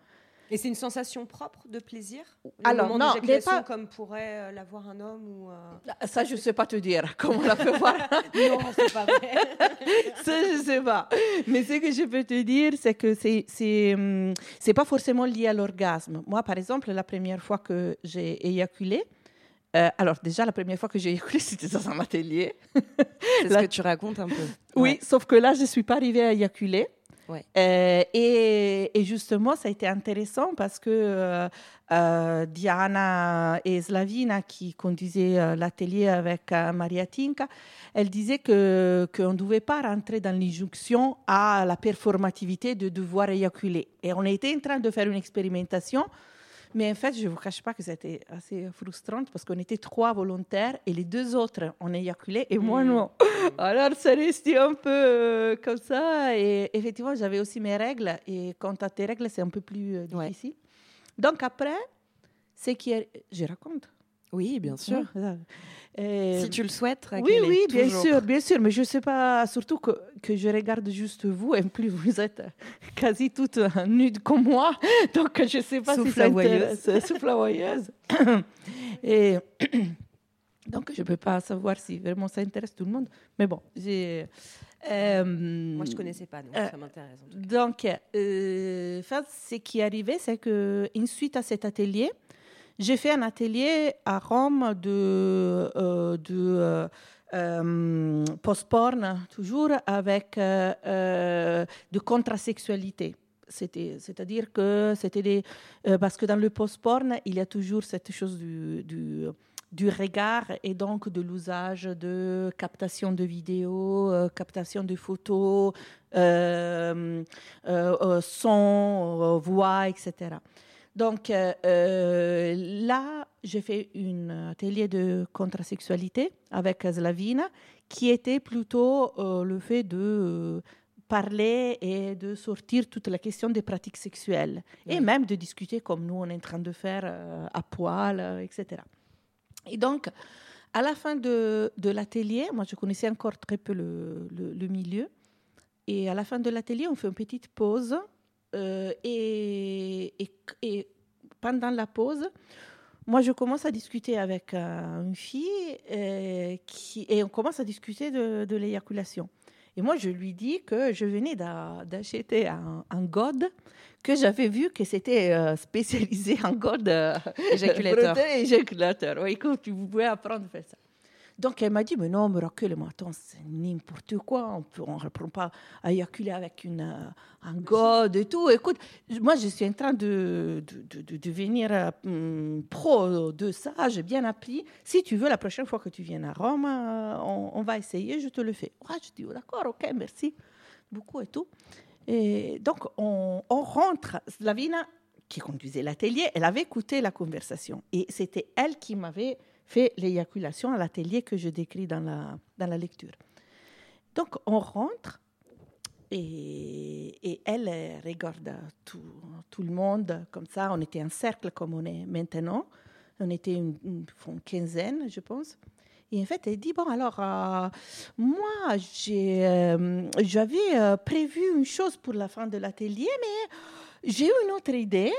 Et c'est une sensation propre de plaisir? Alors, moment non, mais pas... comme pourrait euh, l'avoir un homme ou... Euh, ça, je ne sais pas te dire <laughs> comment on la peut <laughs> voir. non, c'est pas vrai. <laughs> ça, je ne sais pas. Mais ce que je peux te dire, c'est que c'est c'est hum, c'est pas forcément lié à l'orgasme. Moi, par exemple, la première fois que j'ai éjaculé, Euh, alors déjà, la première fois que j'ai <laughs> éjaculé, c'était dans un atelier. C'est ce que tu racontes un peu. Oui, Ouais. sauf que là, je ne suis pas arrivée à éjaculer. Ouais. Euh, et, et justement, ça a été intéressant parce que euh, Diana et Slavina, qui conduisaient l'atelier avec Maria Tinka, elles disaient que qu'on ne devait pas rentrer dans l'injonction à la performativité de devoir éjaculer. Et on était en train de faire une expérimentation. Mais en fait, je ne vous cache pas que c'était assez frustrant parce qu'on était trois volontaires et les deux autres ont éjaculé et moi non. <laughs> Alors, ça restait un peu euh, comme ça. Et effectivement, j'avais aussi mes règles. Et quand tu as tes règles, c'est un peu plus euh, difficile. Donc après, c'est qui. Je raconte Oui, bien sûr. Euh, Si tu le souhaites, Oui, Raquel, oui, bien toujours. sûr, bien sûr. Mais je ne sais pas, surtout que, que je regarde juste vous. Et plus, vous êtes quasi toutes euh, nudes comme moi. <laughs> Donc, je ne sais pas si ça intéresse. La voyeuse. <coughs> Et <coughs> donc, je ne peux pas savoir si vraiment ça intéresse tout le monde. Mais bon, j'ai... euh, Moi, je ne connaissais pas, donc euh, ça m'intéresse. donc, euh, ce qui est arrivé, c'est que une suite à cet atelier, j'ai fait un atelier à Rome de, euh, euh, euh, post-porn, toujours avec de contrasexualité. C'est-à-dire que c'était des, parce que dans le post-porn, il y a toujours cette chose du, regard et donc de l'usage de captation de vidéos, captation de photos, son, voix, etc. Donc euh, euh, là, j'ai fait un atelier de contrasexualité avec Slavina, qui était plutôt euh, le fait de parler et de sortir toute la question des pratiques sexuelles, et même de discuter comme nous on est en train de faire euh, à poil, etc. Et donc, à la fin de, de l'atelier, moi je connaissais encore très peu le, le- le milieu, et à la fin de l'atelier, on fait une petite pause, euh, et, et- et pendant la pause, moi je commence à discuter avec euh, une fille, euh, qui, et on commence à discuter de, de l'éjaculation. Et moi, je lui dis que je venais d'a- d'acheter un, un god que j'avais vu que c'était euh, spécialisé en god Éjaculateur. <laughs> éjaculateur. Oui, que tu pouvais apprendre à faire ça. Donc elle m'a dit, mais non, mais Raquel, mais attends, c'est n'importe quoi, on ne reprend pas à éjaculer avec une, euh, un god et tout. Écoute, moi je suis en train de, de, de- de devenir hum, pro de ça, j'ai bien appris. Si tu veux, la prochaine fois que tu viennes à Rome, euh, on, on va essayer, je te le fais. Ouais, je dis, oh, d'accord, ok, merci beaucoup et tout. Et donc on, on rentre, Slavina, qui conduisait l'atelier, elle avait écouté la conversation. Et c'était elle qui m'avait fait l'éjaculation à l'atelier que je décris dans la, dans la lecture. Donc, on rentre et, elle regarde tout, tout le monde comme ça. On était en cercle comme on est maintenant. On était une, quinzaine, je pense. Et en fait, elle dit, bon, alors, euh, moi, euh, j'avais euh, prévu une chose pour la fin de l'atelier, mais j'ai une autre idée.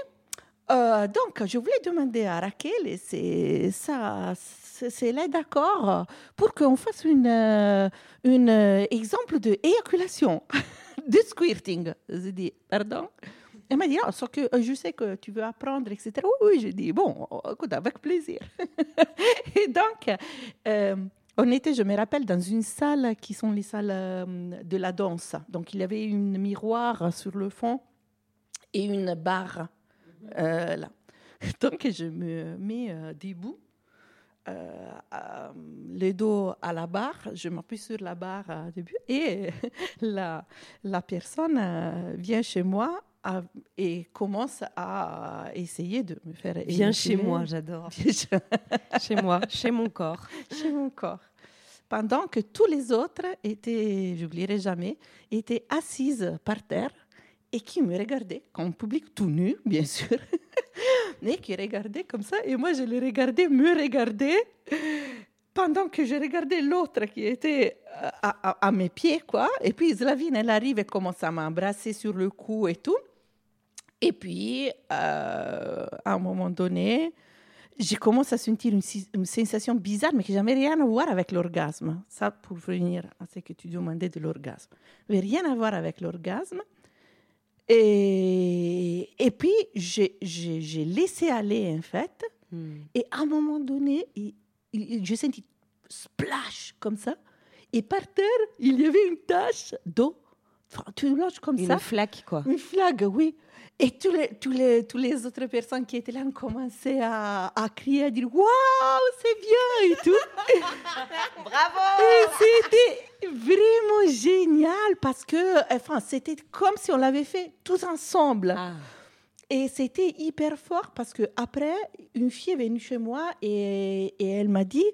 Euh, donc, je voulais demander à Raquel, et c'est c'est c'est là d'accord, pour qu'on fasse une, euh, euh, exemple de éjaculation, <laughs> de squirting. Je dis, pardon. Elle m'a dit, non, sauf que je sais que tu veux apprendre, etc. Oui, oui, j'ai dit, bon, écoute, avec plaisir. <laughs> et donc, euh, on était, je me rappelle, dans une salle qui sont les salles de la danse. Donc, il y avait une miroir sur le fond et une barre euh, là. <laughs> Donc, je me mets euh, debout, euh, le dos à la barre, je m'appuie sur la barre début, et <laughs> la, la personne vient chez moi à- et commence à essayer de me faire. Viens chez moi, j'adore. <laughs> Chez moi, chez mon corps. chez mon corps. Pendant que tous les autres étaient, j'oublierai jamais, étaient assises par terre et qui me regardaient, comme public tout nu, bien sûr, <laughs> mais qui regardaient comme ça. Et moi, je les regardais me regarder pendant que je regardais l'autre qui était à, mes pieds, quoi. Et puis Slavine, elle arrive et commence à m'embrasser sur le cou et tout. Et puis, euh, à un moment donné, je commence à sentir une, sensation bizarre, mais qui n'a jamais rien à voir avec l'orgasme. Ça, pour venir à ce que tu demandais de l'orgasme. Mais rien à voir avec l'orgasme. Et, et puis, j'ai- laissé aller, en fait. Et à un moment donné, il- il- je sentis splash comme ça. Et par terre, il y avait une tache d'eau. Enfin, tu lâches comme Une ça. flaque, quoi. Une flaque, oui. Et tous les, tous les, tous les autres personnes qui étaient là ont commencé à, à crier, à dire Waouh, c'est bien et tout. <laughs> Bravo c'était vraiment génial parce que enfin, c'était comme si on l'avait fait tous ensemble. Ah. Et c'était hyper fort parce que après, une fille est venue chez moi et, et elle m'a dit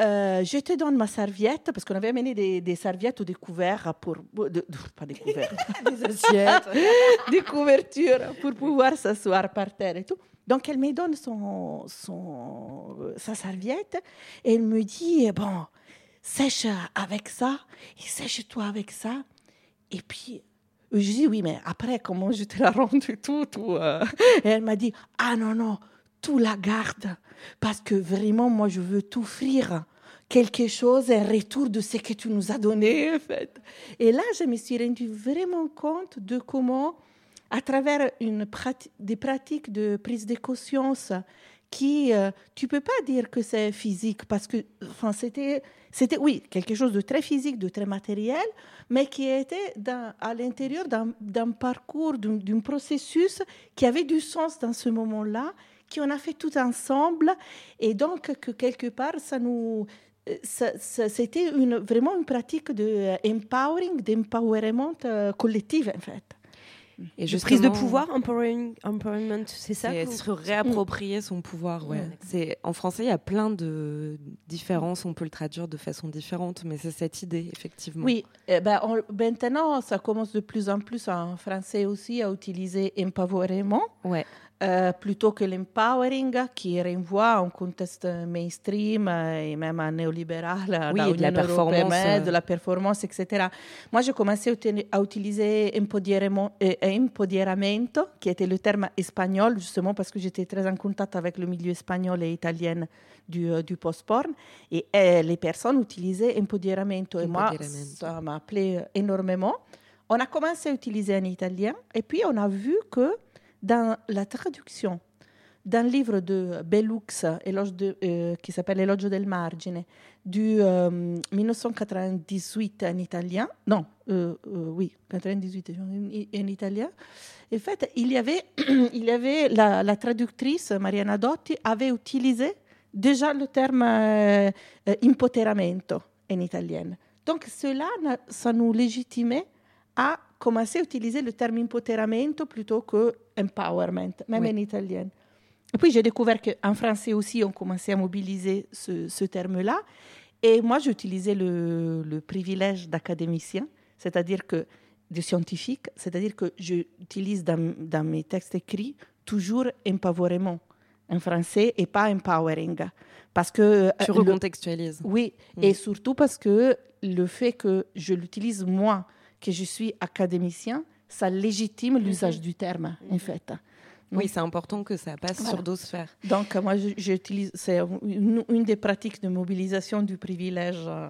euh, Je te donne ma serviette, parce qu'on avait amené des, des serviettes ou des couverts pour. de- de- pas des couverts, <laughs> des assiettes, <laughs> des couvertures pour pouvoir s'asseoir par terre et tout. Donc elle me donne son, son, sa serviette et elle me dit Bon, sèche avec ça et sèche-toi avec ça. Et puis, je dis oui, mais après, comment je te la rends et tout, tout euh? Et elle m'a dit, ah non, non, tout la garde. Parce que vraiment, moi, je veux t'offrir quelque chose, un retour de ce que tu nous as donné, en fait. Et là, je me suis rendu vraiment compte de comment, à travers une des pratiques de prise de conscience, qui, euh, tu peux pas dire que c'est physique, parce que, enfin, c'était, c'était, oui, quelque chose de très physique, de très matériel, mais qui était à l'intérieur d'un, parcours, d'un, processus qui avait du sens dans ce moment-là, qu'on a fait tout ensemble, et donc que quelque part, ça nous, euh, c'était vraiment une pratique de euh, empowering, d'empowerment euh, collectif, en fait. Et De prise de pouvoir, empowering, empowerment, c'est ça C'est se réapproprier son pouvoir, ouais. Ouais. C'est en français, il y a plein de différences. On peut le traduire de façon différente, mais c'est cette idée, effectivement. Oui, eh ben, on- maintenant, ça commence de plus en plus en français aussi à utiliser empowerment. Ouais. Euh, plutôt que l'empowering qui renvoie à un contexte mainstream euh, et même à néolibéral, à Oui, et de la Union performance, européenne, euh. de la performance, etc. Moi, j'ai commencé à uti- à utiliser euh, empoderamento, qui était le terme espagnol, justement parce que j'étais très en contact avec le milieu espagnol et italien du, euh, du post-porn. Et euh, les personnes utilisaient empoderamento. Et moi, ça m'a appelé énormément. On a commencé à utiliser en italien et puis on a vu que dans la traduction d'un livre de Bellux euh, qui s'appelle Elogio del Margine du euh, 1998 en italien, non, euh, euh, oui, 98 en, en italien. En fait, il y avait, <clears throat> il y avait la, traductrice Mariana Dotti avait utilisé déjà le terme euh, euh, impoteramento en italien. Donc cela, ça nous légitimait à commencer à utiliser le terme impoteramento plutôt que empowerment, même Oui. en italien. Et puis j'ai découvert qu'en français aussi, on commençait à mobiliser ce, ce terme-là. Et moi, j'utilisais le, le privilège d'académicien, c'est-à-dire que de scientifique, c'est-à-dire que j'utilise dans, dans mes textes écrits toujours empowerment en français et pas empowering. Parce que, Tu euh, le- recontextualises. Oui, Mm. et surtout parce que le fait que je l'utilise moi, que je suis académicien, ça légitime l'usage du terme, en fait. Oui, c'est important que ça passe Voilà. sur d'autres sphères. donc, moi, j'utilise, c'est une, une des pratiques de mobilisation du privilège. euh,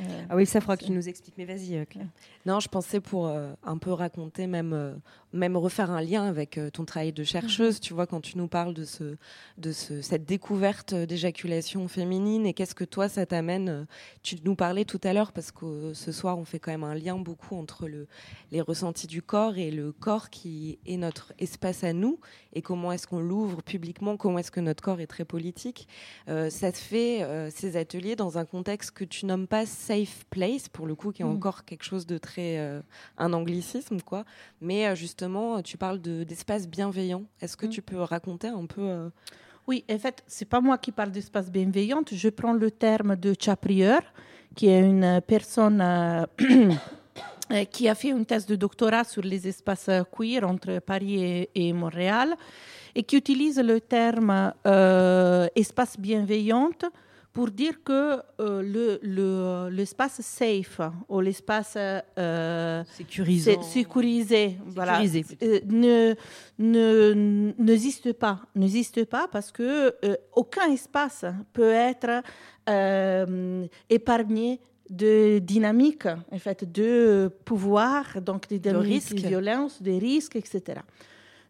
euh, Ah oui, ça fera que tu nous expliques. Mais vas-y, Claire. Non, je pensais pour euh, un peu raconter, même, euh, même refaire un lien avec euh, ton travail de chercheuse, tu vois, quand tu nous parles de, ce, de ce, cette découverte d'éjaculation féminine et qu'est-ce que toi, ça t'amène euh, Tu nous parlais tout à l'heure, parce que euh, ce soir, on fait quand même un lien beaucoup entre le, les ressentis du corps et le corps qui est notre espace à nous et comment est-ce qu'on l'ouvre publiquement, comment est-ce que notre corps est très politique. Euh, ça se fait, euh, ces ateliers, dans un contexte que tu nommes pas safe place, pour le coup, qui est Mm. encore quelque chose de très. euh, un anglicisme, quoi. Mais euh, justement, tu parles de- d'espace bienveillant. Est-ce que Mm. tu peux raconter un peu. euh, Oui, en fait, c'est pas moi qui parle d'espace bienveillant. Je prends le terme de Chaprieur, qui est une personne euh, <coughs> euh, qui a fait une thèse de doctorat sur les espaces euh, queer entre Paris et, et Montréal, et qui utilise le terme euh, espace bienveillant pour dire que euh, le- le- l'espace safe ou l'espace euh, sécurisé, voilà, Sécurisé, plutôt. euh, ne ne- n'existe pas, n'existe pas parce que euh, aucun espace peut être euh, épargné de dynamique, en fait, de pouvoir, donc des dynamiques risques. de violence, des risques, etc.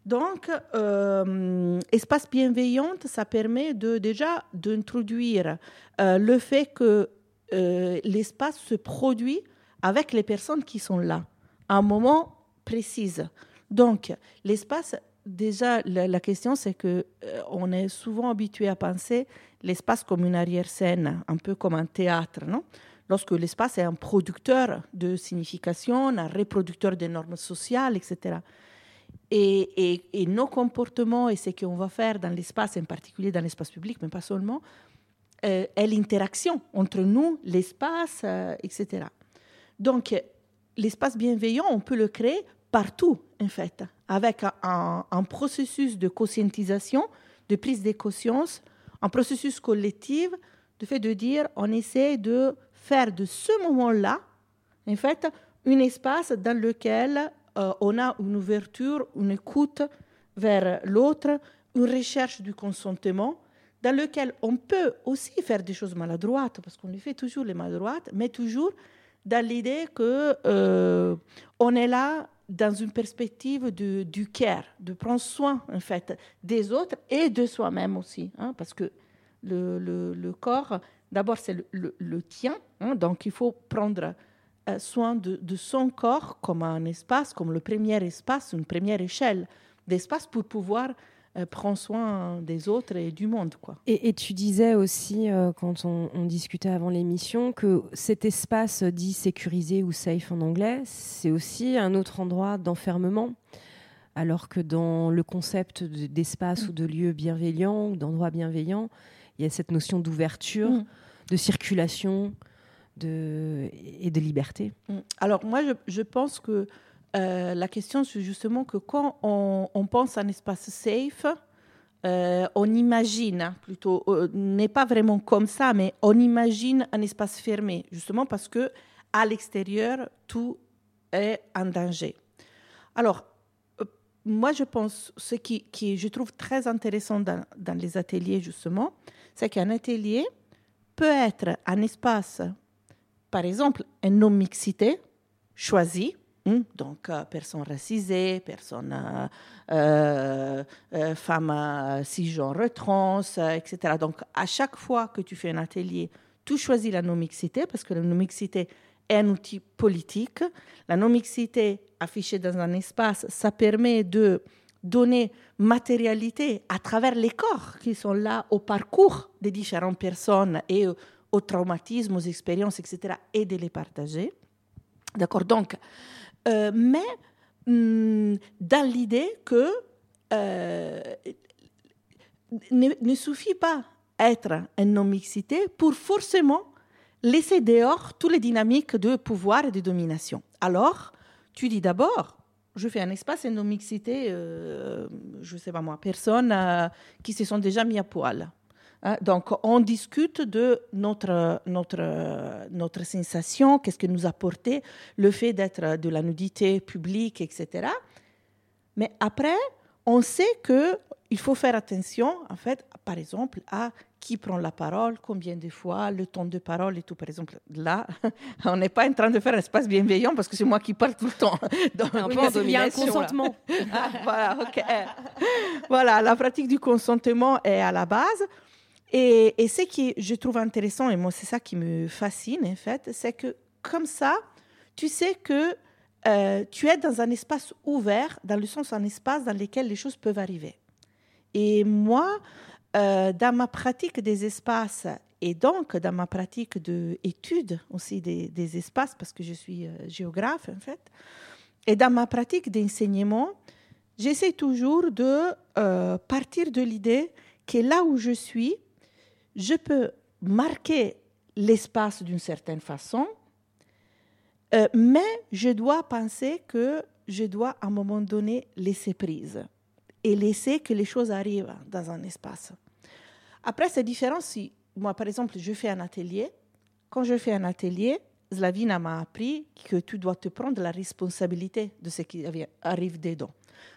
Donc, euh, espace bienveillant, ça permet de, déjà d'introduire euh, le fait que euh, l'espace se produit avec les personnes qui sont là, à un moment précis. Donc, l'espace, déjà, la, question, c'est que on est souvent habitué à penser l'espace comme une arrière-scène, un peu comme un théâtre, non? Lorsque l'espace est un producteur de signification, un reproducteur des normes sociales, etc. Et, nos comportements et ce qu'on va faire dans l'espace, en particulier dans l'espace public, mais pas seulement, euh, est l'interaction entre nous, l'espace, euh, etc. Donc, l'espace bienveillant, on peut le créer partout, en fait, avec un, un processus de conscientisation, de prise de conscience, un processus collectif, de fait de dire, on essaie de faire de ce moment-là, en fait, un espace dans lequel euh, on a une ouverture, une écoute vers l'autre, une recherche du consentement, dans lequel on peut aussi faire des choses maladroites, parce qu'on les fait toujours les maladroites, mais toujours dans l'idée que euh, on est là dans une perspective de, du care, de prendre soin en fait des autres et de soi-même aussi, hein, parce que le, corps D'abord, c'est le, tien, hein, donc il faut prendre soin de, son corps comme un espace, comme le premier espace, une première échelle d'espace pour pouvoir euh, prendre soin des autres et du monde. Quoi. Et, tu disais aussi, euh, quand on, discutait avant l'émission, que cet espace dit sécurisé ou safe en anglais, c'est aussi un autre endroit d'enfermement. Alors que dans le concept d'espace ou de lieu bienveillant ou d'endroit bienveillant, il y a cette notion d'ouverture. Mm de circulation et de liberté mm. Alors moi, je, pense que euh, la question, c'est justement que quand on, pense à un espace safe, euh, on imagine hein, plutôt, euh, n'est pas vraiment comme ça, mais on imagine un espace fermé, justement parce que à l'extérieur, tout est en danger. Alors, moi, je pense, ce qui, qui je trouve très intéressant dans les ateliers, justement, c'est qu'un atelier, peut être un espace, par exemple, une non-mixité choisie, hein, donc euh, personne racisée, personne, euh, euh, euh femme cisgenre, trans, etc. Donc à chaque fois que tu fais un atelier, tu choisis la non-mixité parce que la non-mixité est un outil politique. La non-mixité affichée dans un espace, ça permet de donner matérialité à travers les corps qui sont là au parcours des différentes personnes et au traumatisme, aux expériences, etc., et de les partager. D'accord Donc, euh, mais hmm, dans l'idée que euh, ne, suffit pas être une non-mixité pour forcément laisser dehors toutes les dynamiques de pouvoir et de domination. Alors, tu dis d'abord, je fais un espace et nos mixités, euh, je ne sais pas moi, personnes qui se sont déjà mis à poil. Hein. donc, on discute de notre, notre, notre sensation, qu'est-ce que nous a apporté le fait d'être de la nudité publique, etc. Mais après, on sait qu'il faut faire attention, en fait, par exemple, à qui prend la parole, combien de fois, le temps de parole et tout. Par exemple, là, <laughs> on n'est pas en train de faire un espace bienveillant parce que c'est moi qui parle tout le temps. Donc, il y a un consentement. <laughs> Ah, voilà, ok. voilà, la pratique du consentement est à la base. Et, ce qui je trouve intéressant, et moi c'est ça qui me fascine en fait, c'est que comme ça, tu sais que euh, tu es dans un espace ouvert, dans le sens un espace dans lequel les choses peuvent arriver. Et moi, euh, dans ma pratique des espaces et donc dans ma pratique d'étude aussi des, espaces, parce que je suis euh, géographe en fait, et dans ma pratique d'enseignement, j'essaie toujours de partir de l'idée que là où je suis, je peux marquer l'espace d'une certaine façon, mais je dois penser que je dois à un moment donné laisser prise et laisser que les choses arrivent dans un espace. Après, c'est différent si, moi, par exemple, je fais un atelier. Quand je fais un atelier, Slavina m'a appris que tu dois te prendre la responsabilité de ce qui arrive dedans.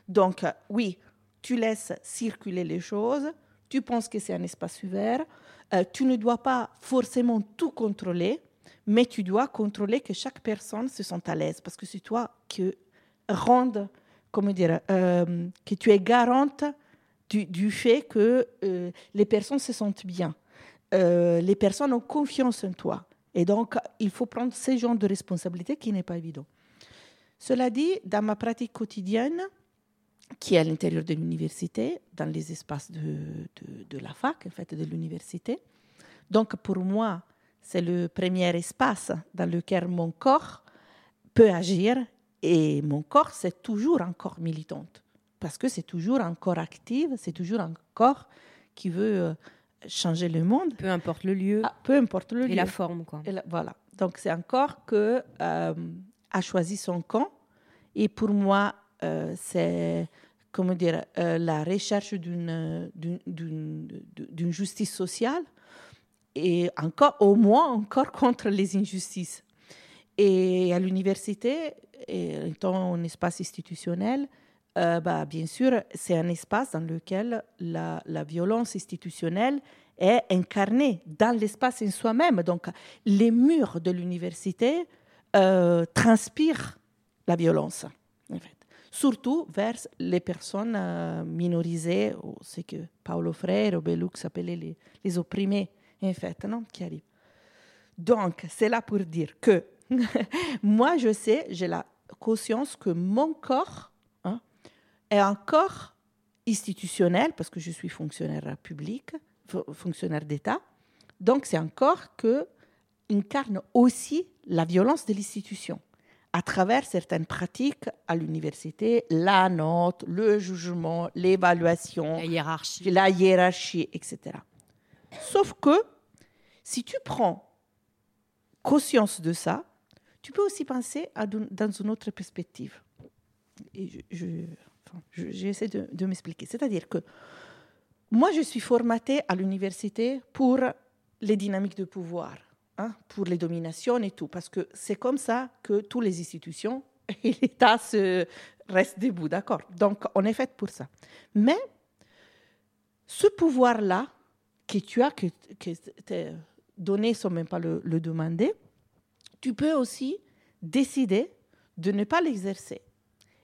Donc, euh, oui, tu laisses circuler les choses, tu penses que c'est un espace ouvert, euh, tu ne dois pas forcément tout contrôler, mais tu dois contrôler que chaque personne se sente à l'aise, parce que c'est toi qui rende comment dire, euh, que tu es garante du, fait que euh, les personnes se sentent bien. Les personnes ont confiance en toi. Et donc, il faut prendre ce genre de responsabilité qui n'est pas évident. Cela dit, dans ma pratique quotidienne, qui est à l'intérieur de l'université, dans les espaces de, de, de, la fac, en fait, de l'université, donc pour moi, c'est le premier espace dans lequel mon corps peut agir et mon corps, c'est toujours un corps militante parce que c'est toujours un corps actif, c'est toujours un corps qui veut euh, changer le monde. Peu importe le lieu. Ah, peu importe le et lieu. la forme, quoi. Et la, voilà. Donc c'est un corps que euh, a choisi son camp et pour moi, c'est comment dire euh, la recherche d'une d'une justice sociale et encore au moins encore <laughs> contre les injustices. Et à l'université, étant un espace institutionnel, euh, bah, bien sûr, c'est un espace dans lequel la, la, violence institutionnelle est incarnée dans l'espace en soi-même. Donc, les murs de l'université euh, transpirent la violence, en fait. Surtout vers les personnes euh, minorisées, ou ce que Paolo Freire ou les, opprimés, en fait, non, qui arrivent. Donc, c'est là pour dire que <laughs> moi, je sais, j'ai la conscience que mon corps hein, est un corps institutionnel, parce que je suis fonctionnaire public, fonctionnaire d'État. Donc, c'est un corps qui incarne aussi la violence de l'institution à travers certaines pratiques à l'université, la note, le jugement, l'évaluation, la hiérarchie. la hiérarchie, etc. Sauf que si tu prends conscience de ça, tu peux aussi penser à, dans une autre perspective. Et je, je, enfin, j'essaie de, de m'expliquer. C'est-à-dire que moi, je suis formatée à l'université pour les dynamiques de pouvoir, hein, pour les dominations et tout, parce que c'est comme ça que toutes les institutions <laughs> et l'État se restent debout, d'accord? Donc, on est fait pour ça. Mais ce pouvoir-là que tu as, que, que t'es donné sans même pas le, demander, tu peux aussi décider de ne pas l'exercer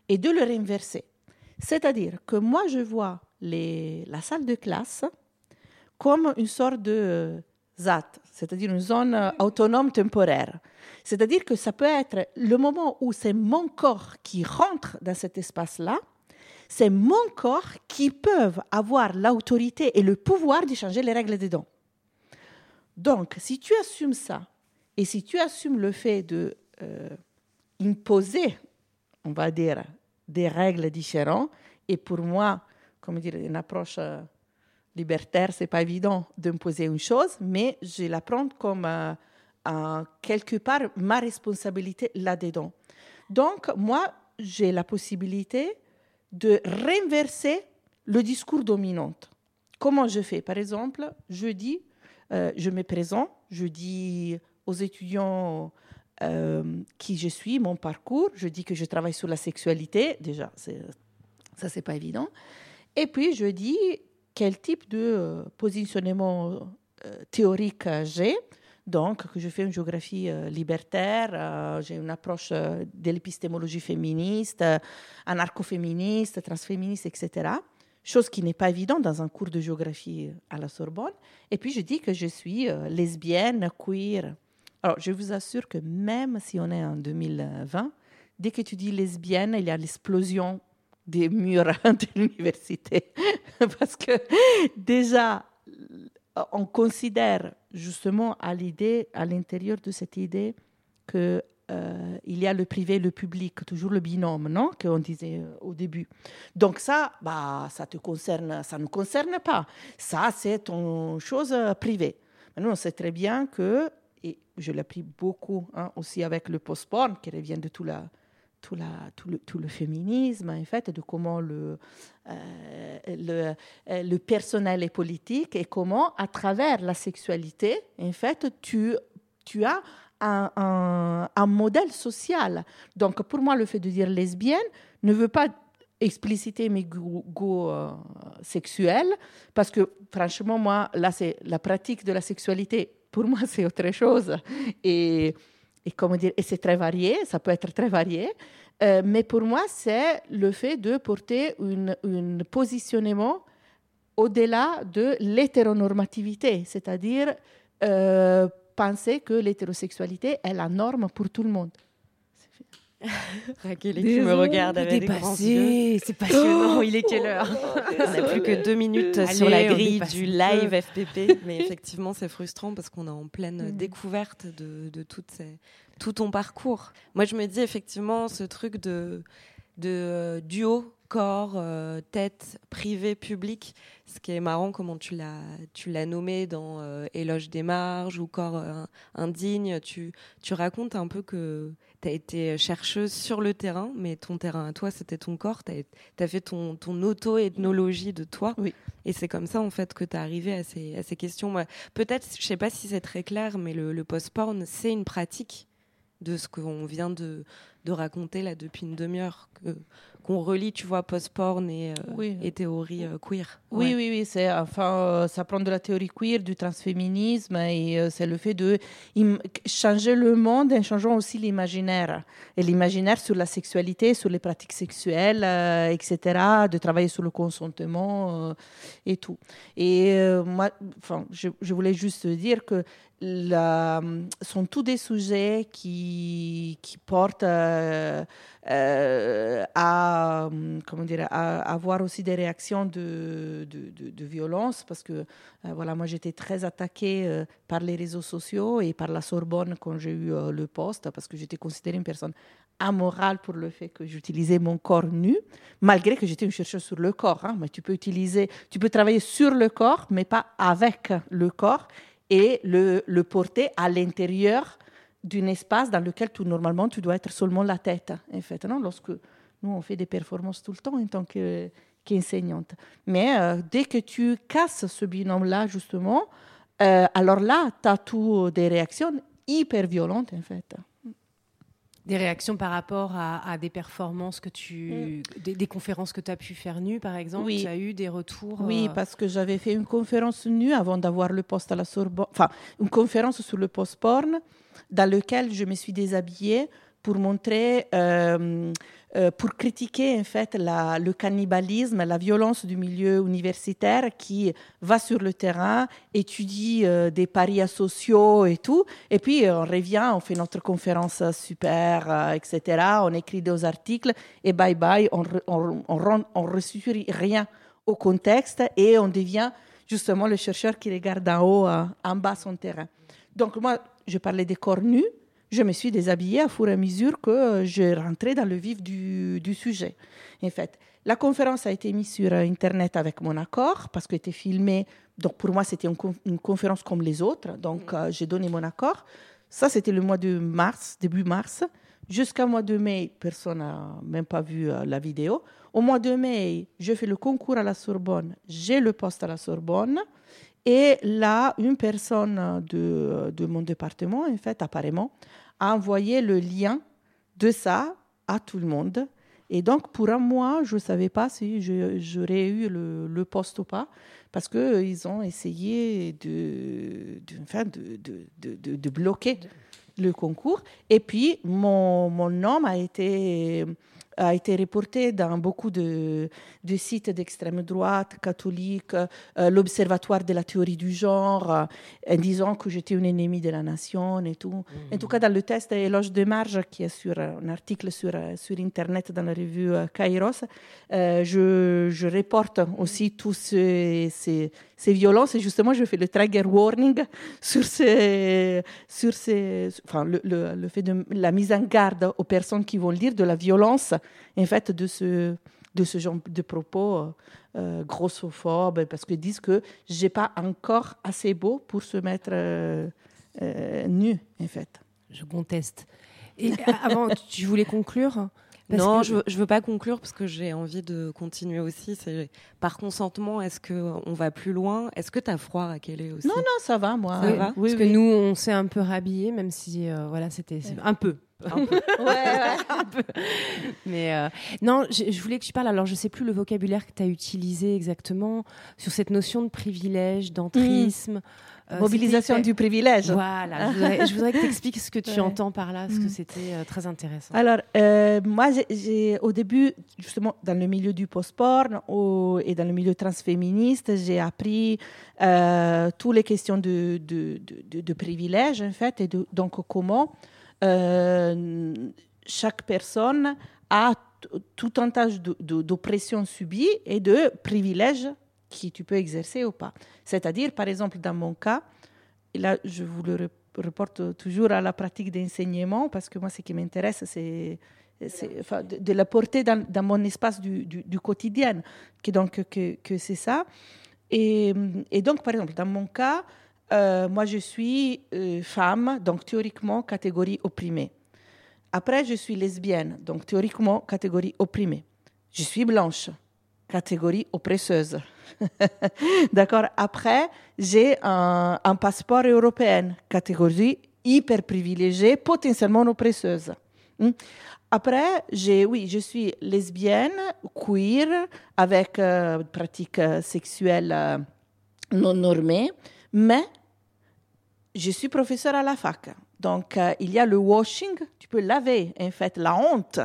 et de le réinverser. C'est-à-dire que moi, je vois la salle de classe comme une sorte de ZAT, c'est-à-dire une zone autonome temporaire. C'est-à-dire que ça peut être le moment où c'est mon corps qui rentre dans cet espace-là, c'est mon corps qui peut avoir l'autorité et le pouvoir de changer les règles dedans. Donc, si tu assumes ça, et si tu assumes le fait de euh, imposer, on va dire, des règles différentes, et pour moi, comme dire, une approche euh, libertaire, c'est pas évident d'imposer une chose, mais je la prends comme euh, quelque part ma responsabilité là-dedans. Donc, moi, j'ai la possibilité de renverser le discours dominant. Comment je fais? Par exemple, je dis, euh, je me présente, je dis aux étudiants euh, qui je suis, mon parcours, je dis que je travaille sur la sexualité, déjà, ça c'est pas évident. Et puis je dis quel type de euh, positionnement euh, théorique j'ai, donc que je fais une géographie euh, libertaire, j'ai une approche de l'épistémologie féministe, anarcho-féministe, transféministe, etc. Chose qui n'est pas évidente dans un cours de géographie à la Sorbonne. Et puis je dis que je suis lesbienne, queer. Alors je vous assure que même si on est en 2020, dès que tu dis lesbienne, il y a l'explosion des murs <laughs> de l'université. <laughs> Parce que déjà, on considère justement à l'idée, à l'intérieur de cette idée, que euh, il y a le privé et le public, toujours le binôme, non Qu'on disait au début. Donc ça, bah, ça te concerne, ça ne concerne pas. Ça, c'est une chose privée. Mais nous, on sait très bien que, et je l'ai appris beaucoup hein, aussi avec le post-porn, qui revient de tout la, tout, le, tout, le, féminisme, en fait, de comment le, euh, le, le, personnel est politique et comment, à travers la sexualité, en fait, tu, tu as un, un, modèle social. Donc, pour moi, le fait de dire lesbienne ne veut pas expliciter mes goûts, goûts euh, sexuels, parce que, franchement, moi, là, c'est la pratique de la sexualité. Pour moi, <laughs> c'est autre chose. Et et comment dire, et c'est très varié, ça peut être très varié. Euh, mais pour moi, c'est le fait de porter un positionnement au-delà de l'hétéronormativité, c'est-à-dire euh, penser que l'hétérosexualité est la norme pour tout le monde. <laughs> Raquel qui me regarde avec des grands yeux. C'est passionnant. il est quelle heure On n'a plus que deux minutes sur la grille du live FPP. <laughs> Mais effectivement, c'est frustrant parce qu'on est en pleine mm. découverte de, de ces, tout ton parcours. Moi, je me dis effectivement ce truc de, de euh, duo corps, euh, tête, privé, public. Ce qui est marrant, comment tu l'as, tu l'as nommé dans euh, Éloge des marges ou Corps indigne. Tu, tu racontes un peu que tu as été chercheuse sur le terrain, mais ton terrain à toi, c'était ton corps. Tu as, fait ton, ton auto-ethnologie de toi. Oui. Et c'est comme ça, en fait, que tu es arrivé à ces, à ces questions. Peut-être, je sais pas si c'est très clair, mais le, le post-porn, c'est une pratique de ce qu'on vient de, de raconter là depuis une demi-heure qu'on relie, tu vois, post-porn et, euh, et théorie euh, queer. Oui, oui, oui, c'est enfin, euh, ça prend de la théorie queer, du transféminisme et c'est le fait de changer le monde en changeant aussi l'imaginaire. Et l'imaginaire sur la sexualité, sur les pratiques sexuelles, etc., de travailler sur le consentement et tout. Et moi, enfin, je, je, voulais juste dire que la, sont tous des sujets qui, qui portent euh, à, comment dire, à, avoir aussi des réactions de, de, violence, parce que euh, voilà, moi j'étais très attaquée euh, par les réseaux sociaux et par la Sorbonne quand j'ai eu le poste, parce que j'étais considérée une personne amorale pour le fait que j'utilisais mon corps nu, malgré que j'étais une chercheuse sur le corps. Hein, mais tu peux utiliser, tu peux travailler sur le corps, mais pas avec le corps et le, le porter à l'intérieur d'un espace dans lequel tout, normalement tu dois être seulement la tête, en fait, non? Lorsque nous on fait des performances tout le temps en tant qu'enseignante. Mais euh, dès que tu casses ce binôme-là, justement, euh, alors là, tu as tout des réactions hyper violentes, en fait. Des réactions par rapport à, des performances que tu. Mm. Des, conférences que tu as pu faire nues, par exemple? Oui. Tu as eu des retours Oui, euh, parce que j'avais fait une conférence nue avant d'avoir le poste à la Sorbonne. Enfin, une conférence sur le post-porn dans lequel je me suis déshabillée pour montrer, euh, euh, pour critiquer en fait le cannibalisme, la violence du milieu universitaire qui va sur le terrain, étudie euh, des paris sociaux et tout, et puis on revient, on fait notre conférence super, etc. On écrit des articles et bye bye, on on, on, on rien au contexte et on devient justement le chercheur qui regarde en haut, en bas son terrain. Donc moi, je parlais des corps nus, je me suis déshabillée à fur et à mesure que je rentrais dans le vif du, sujet. En fait, la conférence a été mise sur Internet avec mon accord parce qu'elle était filmée. Donc pour moi, c'était une, conférence comme les autres. Donc mm. euh, j'ai donné mon accord. Ça, c'était le mois de mars, début mars. Jusqu'au mois de mai, personne n'a même pas vu euh, la vidéo. Au mois de mai, je fais le concours à la Sorbonne. J'ai le poste à la Sorbonne. Et là, une personne de, de, mon département, en fait, apparemment, a envoyé le lien de ça à tout le monde. Et donc, pour un mois, je ne savais pas si j'aurais eu le, poste ou pas, parce qu'ils ont essayé de, de, de, de, bloquer le concours. Et puis, mon, mon nom a été a été reporté dans beaucoup de, sites d'extrême droite, catholiques, euh, l'Observatoire de la théorie du genre, euh, en disant que j'étais une ennemie de la nation et tout. En tout cas, dans le test Éloge de marge, qui est sur un article sur, sur Internet dans la revue euh, Kairos, je, je, reporte aussi tous ces, ces, violences et justement, je fais le trigger warning sur, ces, sur ces, enfin, le, fait de la mise en garde aux personnes qui vont lire de la violence en fait, de ce, de ce genre de propos euh, euh grossophobes, parce qu'ils disent que j'ai pas encore assez beau pour se mettre euh, euh, nu, en fait. Je conteste. Et avant, tu voulais conclure? Non, je, ne veux pas conclure parce que j'ai envie de continuer aussi. C'est par consentement, est-ce que on va plus loin? Est-ce que tu as froid à quel est aussi? Non, non, ça va, moi. Ça va? Oui, parce que nous, on s'est un peu rhabillé, même si voilà, c'était un peu Un peu. <laughs> Un peu. Mais euh, non, je, je voulais que tu parles. Alors, je sais plus le vocabulaire que tu as utilisé exactement sur cette notion de privilège, d'entrisme. Euh, Mobilisation c'était- du privilège. Voilà. Je voudrais, je voudrais que tu expliques ce que tu <laughs> Ouais. entends par là, parce que Mm. c'était euh, très intéressant. Alors, euh, moi, j'ai- au début, justement, dans le milieu du post-porn et dans le milieu transféministe, j'ai appris euh, toutes les questions de, de, de, privilèges, en fait, et de- donc comment euh, chaque personne a tout un tas d'oppressions subies et de privilèges que tu peux exercer ou pas. C'est-à-dire, par exemple, dans mon cas, et là, je vous le rep- reporte toujours à la pratique d'enseignement, parce que moi, ce qui m'intéresse, c'est c'est- enfin, de, de la porter dans, dans mon espace du, du- du quotidien, que, donc, que, que c'est ça. Et, et donc, par exemple, dans mon cas, euh, moi, je suis euh, femme, donc théoriquement, catégorie opprimée. Après, je suis lesbienne, donc théoriquement, catégorie opprimée. Je suis blanche, catégorie oppresseuse. <laughs> D'accord Après, j'ai un, passeport européen, catégorie hyper privilégiée, potentiellement oppresseuse. Hmm. Après, oui, je suis lesbienne, queer, avec euh, pratique euh, sexuelle euh, non normée, mais je suis professeur à la fac. Donc, euh, il y a le washing, tu peux laver en fait la honte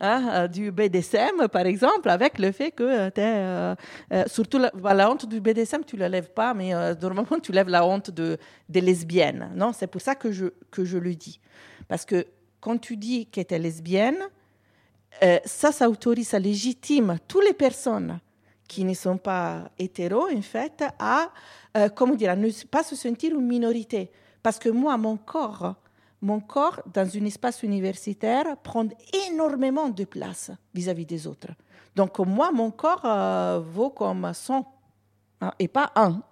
hein, euh, du BDSM, par exemple, avec le fait que tu es. surtout la, bah, honte du BDSM, tu ne la lèves pas, mais euh, normalement, tu lèves la honte de, des lesbiennes. Non, c'est pour ça que je, que je le dis. Parce que quand tu dis que tu es lesbienne, euh, ça, ça autorise, ça légitime toutes les personnes qui ne sont pas hétéros, en fait, à, euh, comment dire, à ne pas se sentir une minorité. Parce que moi, mon corps, mon corps, dans un espace universitaire, prend énormément de place vis-à-vis des autres. Donc, moi, mon corps euh, vaut comme 100 hein, et pas un.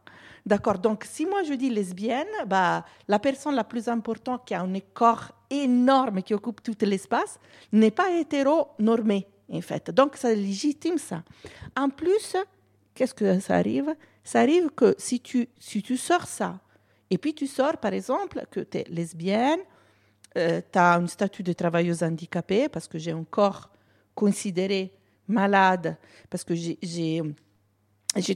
D'accord. Donc, si moi je dis lesbienne, bah, la personne la plus importante qui a un corps énorme qui occupe tout l'espace n'est pas hétéro-normée, en fait. Donc, ça légitime ça. En plus, qu'est-ce que ça arrive? Ça arrive que si tu, si tu sors ça, et puis tu sors, par exemple, que tu es lesbienne, euh, tu as un statut de travailleuse handicapée, parce que j'ai un corps considéré malade, parce que j'ai-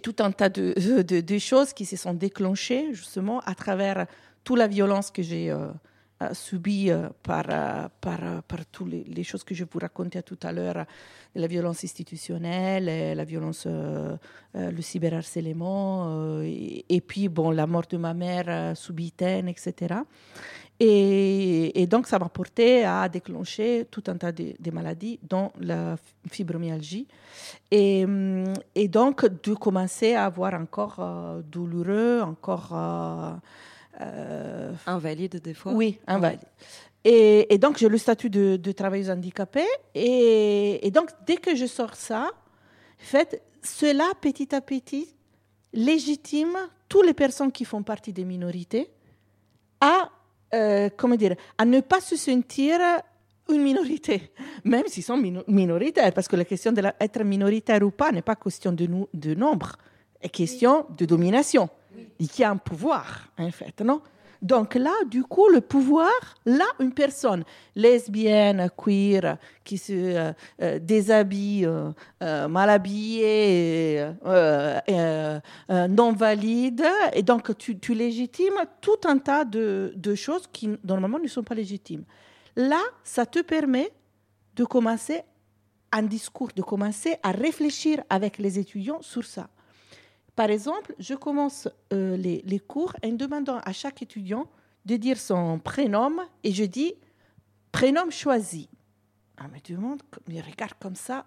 tout un tas <laughs> de, de, choses qui se sont déclenchées justement à travers toute la violence que j'ai euh, subie euh, par, par, par toutes les, choses que je vous racontais tout à l'heure, la violence institutionnelle, la violence, le cyberharcèlement, et, et puis bon, la mort de ma mère subitaine, etc. Et, et donc, ça m'a porté à déclencher tout un tas de, de maladies, dont la fibromyalgie. Et, hum, et donc, de commencer à avoir encore euh, douloureux, encore. euh, euh, Invalide des fois Oui, invalide. Et, et donc, j'ai le statut de, de travailleuse handicapée. Et, et donc, dès que je sors ça, en fait, cela, petit à petit, légitime toutes les personnes qui font partie des minorités à, euh, comment dire, à ne pas se sentir une minorité, <laughs> même s'ils sont mino- minoritaires, parce que la question d'être minoritaire ou pas n'est pas question de, nou- de nombre, est question de domination. Il y a un pouvoir, en fait, non? Donc là, du coup, le pouvoir, là, une personne lesbienne, queer, qui se euh, euh, déshabille, euh, mal habillée, non valide, et donc tu, légitimes tout un tas de choses qui normalement ne sont pas légitimes. Là, ça te permet de commencer un discours, de commencer à réfléchir avec les étudiants sur ça. Par exemple, je commence euh, les, cours en demandant à chaque étudiant de dire son prénom et je dis prénom choisi. Tout le monde me regarde comme ça,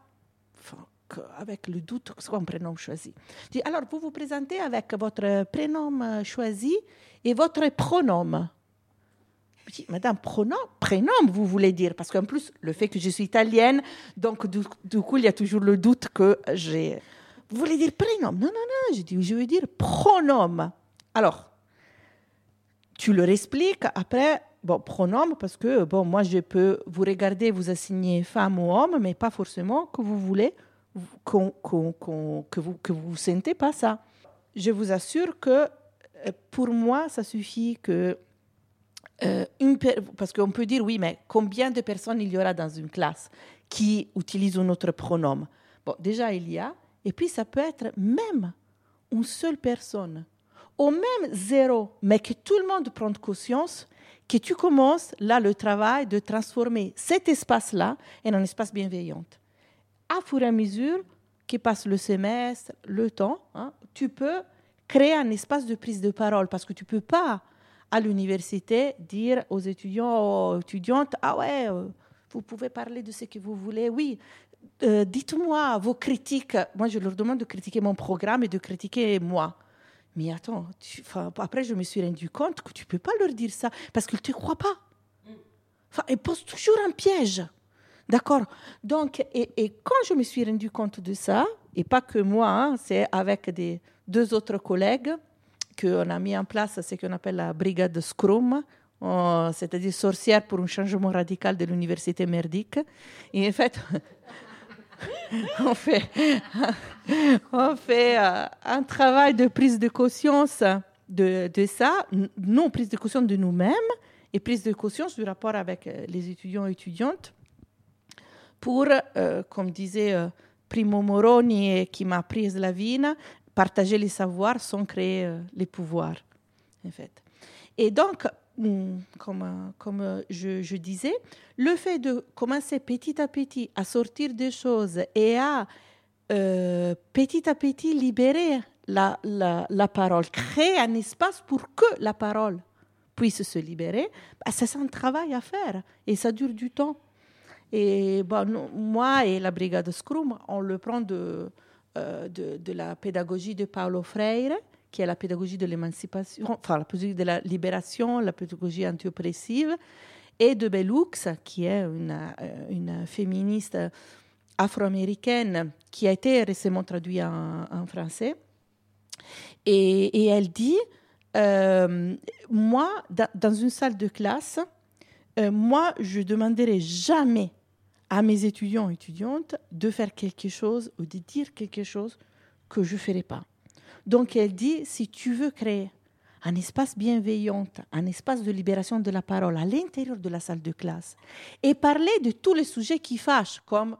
avec le doute que ce soit un prénom choisi. Je dis alors, vous vous présentez avec votre prénom euh, choisi et votre pronom. Je dis, Madame, pronom, prénom, vous voulez dire? Parce qu'en plus, le fait que je suis italienne, donc du coup, il y a toujours le doute que j'ai. Vous voulez dire prénom? Non, non, non, je dis, je veux dire pronom. Alors, tu leur expliques après, bon, pronom, parce que, bon, moi, je peux vous regarder, vous assigner femme ou homme, mais pas forcément que vous voulez, que vous que vous sentez pas ça. Je vous assure que euh, pour moi, ça suffit que euh, une parce qu'on peut dire, oui, mais combien de personnes il y aura dans une classe qui utilisent un autre pronom? Bon, déjà, il y a. Et puis, ça peut être même une seule personne, au même zéro, mais que tout le monde prenne conscience que tu commences là le travail de transformer cet espace-là en un espace bienveillant. À fur et à mesure que passe le semestre, le temps, hein, tu peux créer un espace de prise de parole parce que tu peux pas à l'université dire aux étudiants, aux étudiantes, ah ouais, euh, vous pouvez parler de ce que vous voulez, oui. Euh, dites-moi vos critiques. Moi, je leur demande de critiquer mon programme et de critiquer moi. Mais attends, tu- après, je me suis rendu compte que tu peux pas leur dire ça parce qu'ils ne te croient pas. Ils posent toujours un piège. D'accord Donc, et, quand je me suis rendu compte de ça, et pas que moi, hein, c'est avec des, deux autres collègues qu'on a mis en place ce qu'on appelle la brigade Scrum, c'est-à-dire sorcière pour un changement radical de l'université merdique. Et en fait, <laughs> on fait, <laughs> on fait euh, un travail de prise de conscience de, de ça, non prise de conscience de nous-mêmes et prise de conscience du rapport avec euh, les étudiants et étudiantes pour, euh, comme disait Primo Moroni qui m'a appris la vie, partager les savoirs sans créer les pouvoirs, en fait. Et donc, comme, euh, euh, je, disais, le fait de commencer petit à petit à sortir des choses et à euh, petit à petit libérer la, parole, créer un espace pour que la parole puisse se libérer, bah, c'est un travail à faire et ça dure du temps. Et nous- moi et la brigade Scrum, on le prend de, de la pédagogie de Paulo Freire, qui est la pédagogie de l'émancipation, enfin la pédagogie de la libération, la pédagogie anti-oppressive, et de Bellux, qui est une, euh, féministe afro-américaine qui a été récemment traduite en, français. Et, elle dit, euh, moi, da- dans une salle de classe, euh, moi, je demanderai jamais à mes étudiants et étudiantes de faire quelque chose ou de dire quelque chose que je ne ferai pas. Donc, elle dit, si tu veux créer un espace bienveillant, un espace de libération de la parole à l'intérieur de la salle de classe et parler de tous les sujets qui fâchent, comme,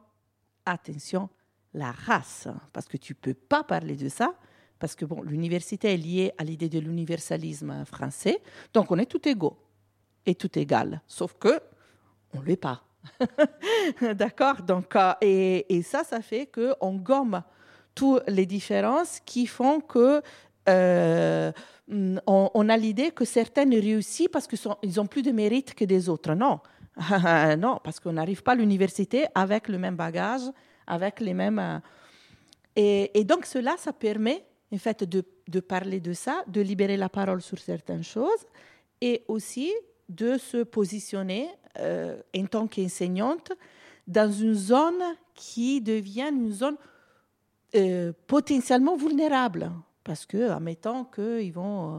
attention, la race, parce que tu ne peux pas parler de ça, parce que bon, l'université est liée à l'idée de l'universalisme français, donc on est tout égaux et tout égal, sauf que on ne l'est pas. <laughs> D'accord? Donc, euh, et, et ça, ça fait qu'on gomme toutes les différences qui font que euh, on, on a l'idée que certaines réussissent parce qu'ils ont plus de mérite que des autres. Non, <laughs> non, parce qu'on n'arrive pas à l'université avec le même bagage, avec les mêmes. euh, et, donc cela, ça permet en fait de, de parler de ça, de libérer la parole sur certaines choses et aussi de se positionner euh, en tant qu'enseignante dans une zone qui devient une zone euh, potentiellement vulnérable. Parce que, admettons qu'ils vont euh,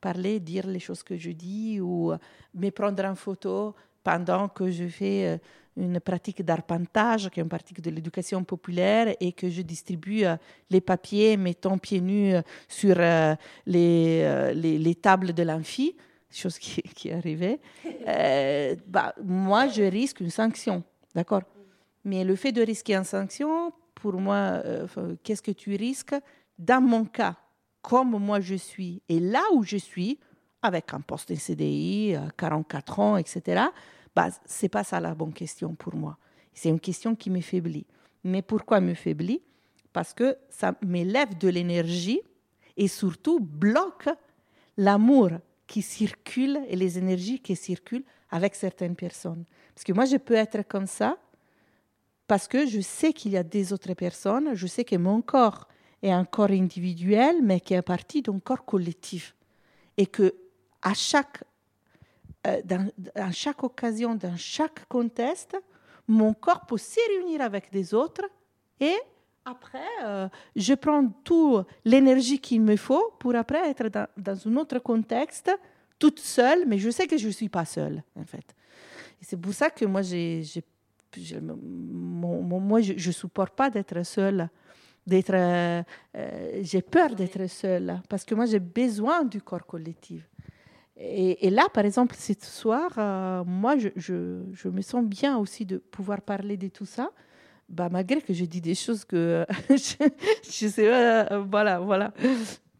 parler, dire les choses que je dis ou euh, me prendre en photo pendant que je fais une pratique d'arpentage, qui est une pratique de l'éducation populaire, et que je distribue les papiers mettant pieds nus sur les, les, les tables de l'amphi, chose qui, <laughs> qui euh, bah, moi, je risque une sanction. D'accord? Mais le fait de risquer une sanction, pour moi, euh, qu'est-ce que tu risques? Dans mon cas, comme moi je suis, et là où je suis, avec un poste en CDI, euh, 44 ans, etc., bah, ce n'est pas ça la bonne question pour moi. C'est une question qui me faiblit. Mais pourquoi me faiblit? Parce que ça m'élève de l'énergie et surtout bloque l'amour qui circule et les énergies qui circulent avec certaines personnes. Parce que moi, je peux être comme ça parce que je sais qu'il y a des autres personnes, je sais que mon corps est un corps individuel, mais qui est partie d'un corps collectif. Et que à chaque, euh, chaque occasion, dans chaque contexte, mon corps peut se réunir avec des autres et après, euh, je prends toute l'énergie qu'il me faut pour après être dans, un autre contexte, toute seule, mais je sais que je ne suis pas seule, en fait. C'est pour ça que moi, j'ai, mon- mon- moi je ne supporte pas d'être seule. D'être, euh, euh, j'ai peur d'être seule, parce que moi, j'ai besoin du corps collectif. Et, et là, par exemple, ce soir, euh, moi, je, je, je me sens bien aussi de pouvoir parler de tout ça. Bah, malgré que je dis des choses que <laughs> je, je sais pas, euh, voilà, voilà.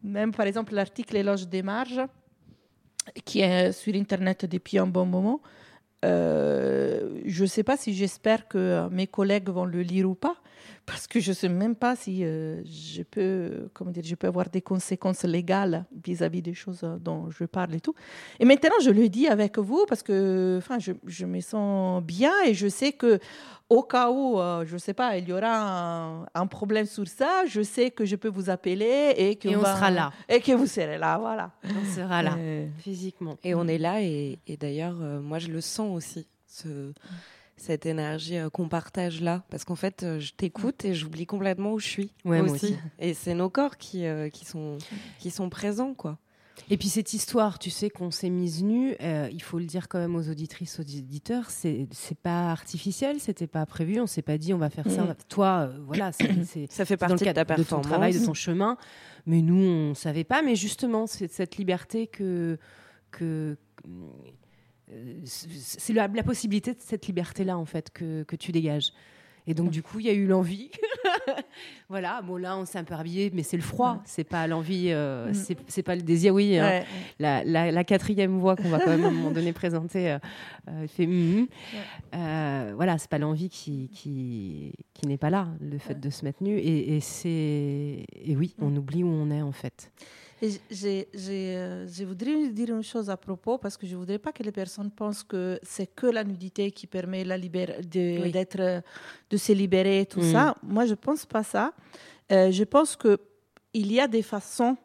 Même par exemple l'article Éloge des marges, qui est sur Internet depuis un bon moment. Euh, je ne sais pas si j'espère que mes collègues vont le lire ou pas, parce que je ne sais même pas si euh, je, peux, comment dire, je peux avoir des conséquences légales vis-à-vis des choses dont je parle et tout. Et maintenant, je le dis avec vous parce que enfin, je, je me sens bien et je sais que au cas où, euh, je ne sais pas, il y aura un, un, problème sur ça, je sais que je peux vous appeler et que et on va, sera là. Et que vous serez là, voilà. On sera là, Euh, physiquement. Et on est là, et, et d'ailleurs, euh, moi, je le sens aussi, ce, cette énergie euh, qu'on partage là. Parce qu'en fait, euh, je t'écoute et j'oublie complètement où je suis. Ouais, moi aussi. aussi. Et c'est nos corps qui, euh, qui, sont, qui sont présents, quoi. Et puis cette histoire, tu sais qu'on s'est mise nue, il faut le dire quand même aux auditrices, aux auditeurs, c'est c'est pas artificiel, c'était pas prévu, on s'est pas dit on va faire ça. Mm. Toi, voilà, c'est- Ça fait c'est dans le partie de ta ton performance. travail, de ton chemin. Mais nous, on savait pas. Mais justement, c'est cette liberté que que c'est la, la possibilité de cette liberté-là en fait que, que tu dégages. Et donc du coup, il y a eu l'envie. <laughs> voilà. Bon là, on s'est un peu habillé, mais c'est le froid. C'est pas l'envie. euh, Mm. c'est c'est pas le désir. Oui. hein. Ouais. La, la- la quatrième voix qu'on va quand même à un moment donné présenter euh, euh, fait. mhm. Euh, voilà, c'est pas l'envie qui qui, qui n'est pas là, le fait de se mettre nu. Et, et c'est et oui, on oublie où on est en fait. Et j'ai- euh, je voudrais dire une chose à propos parce que je ne voudrais pas que les personnes pensent que c'est que la nudité qui permet la de, Oui. d'être, de se libérer, tout Mm. ça. Moi, je ne pense pas ça. Euh, je pense qu'il y a des façons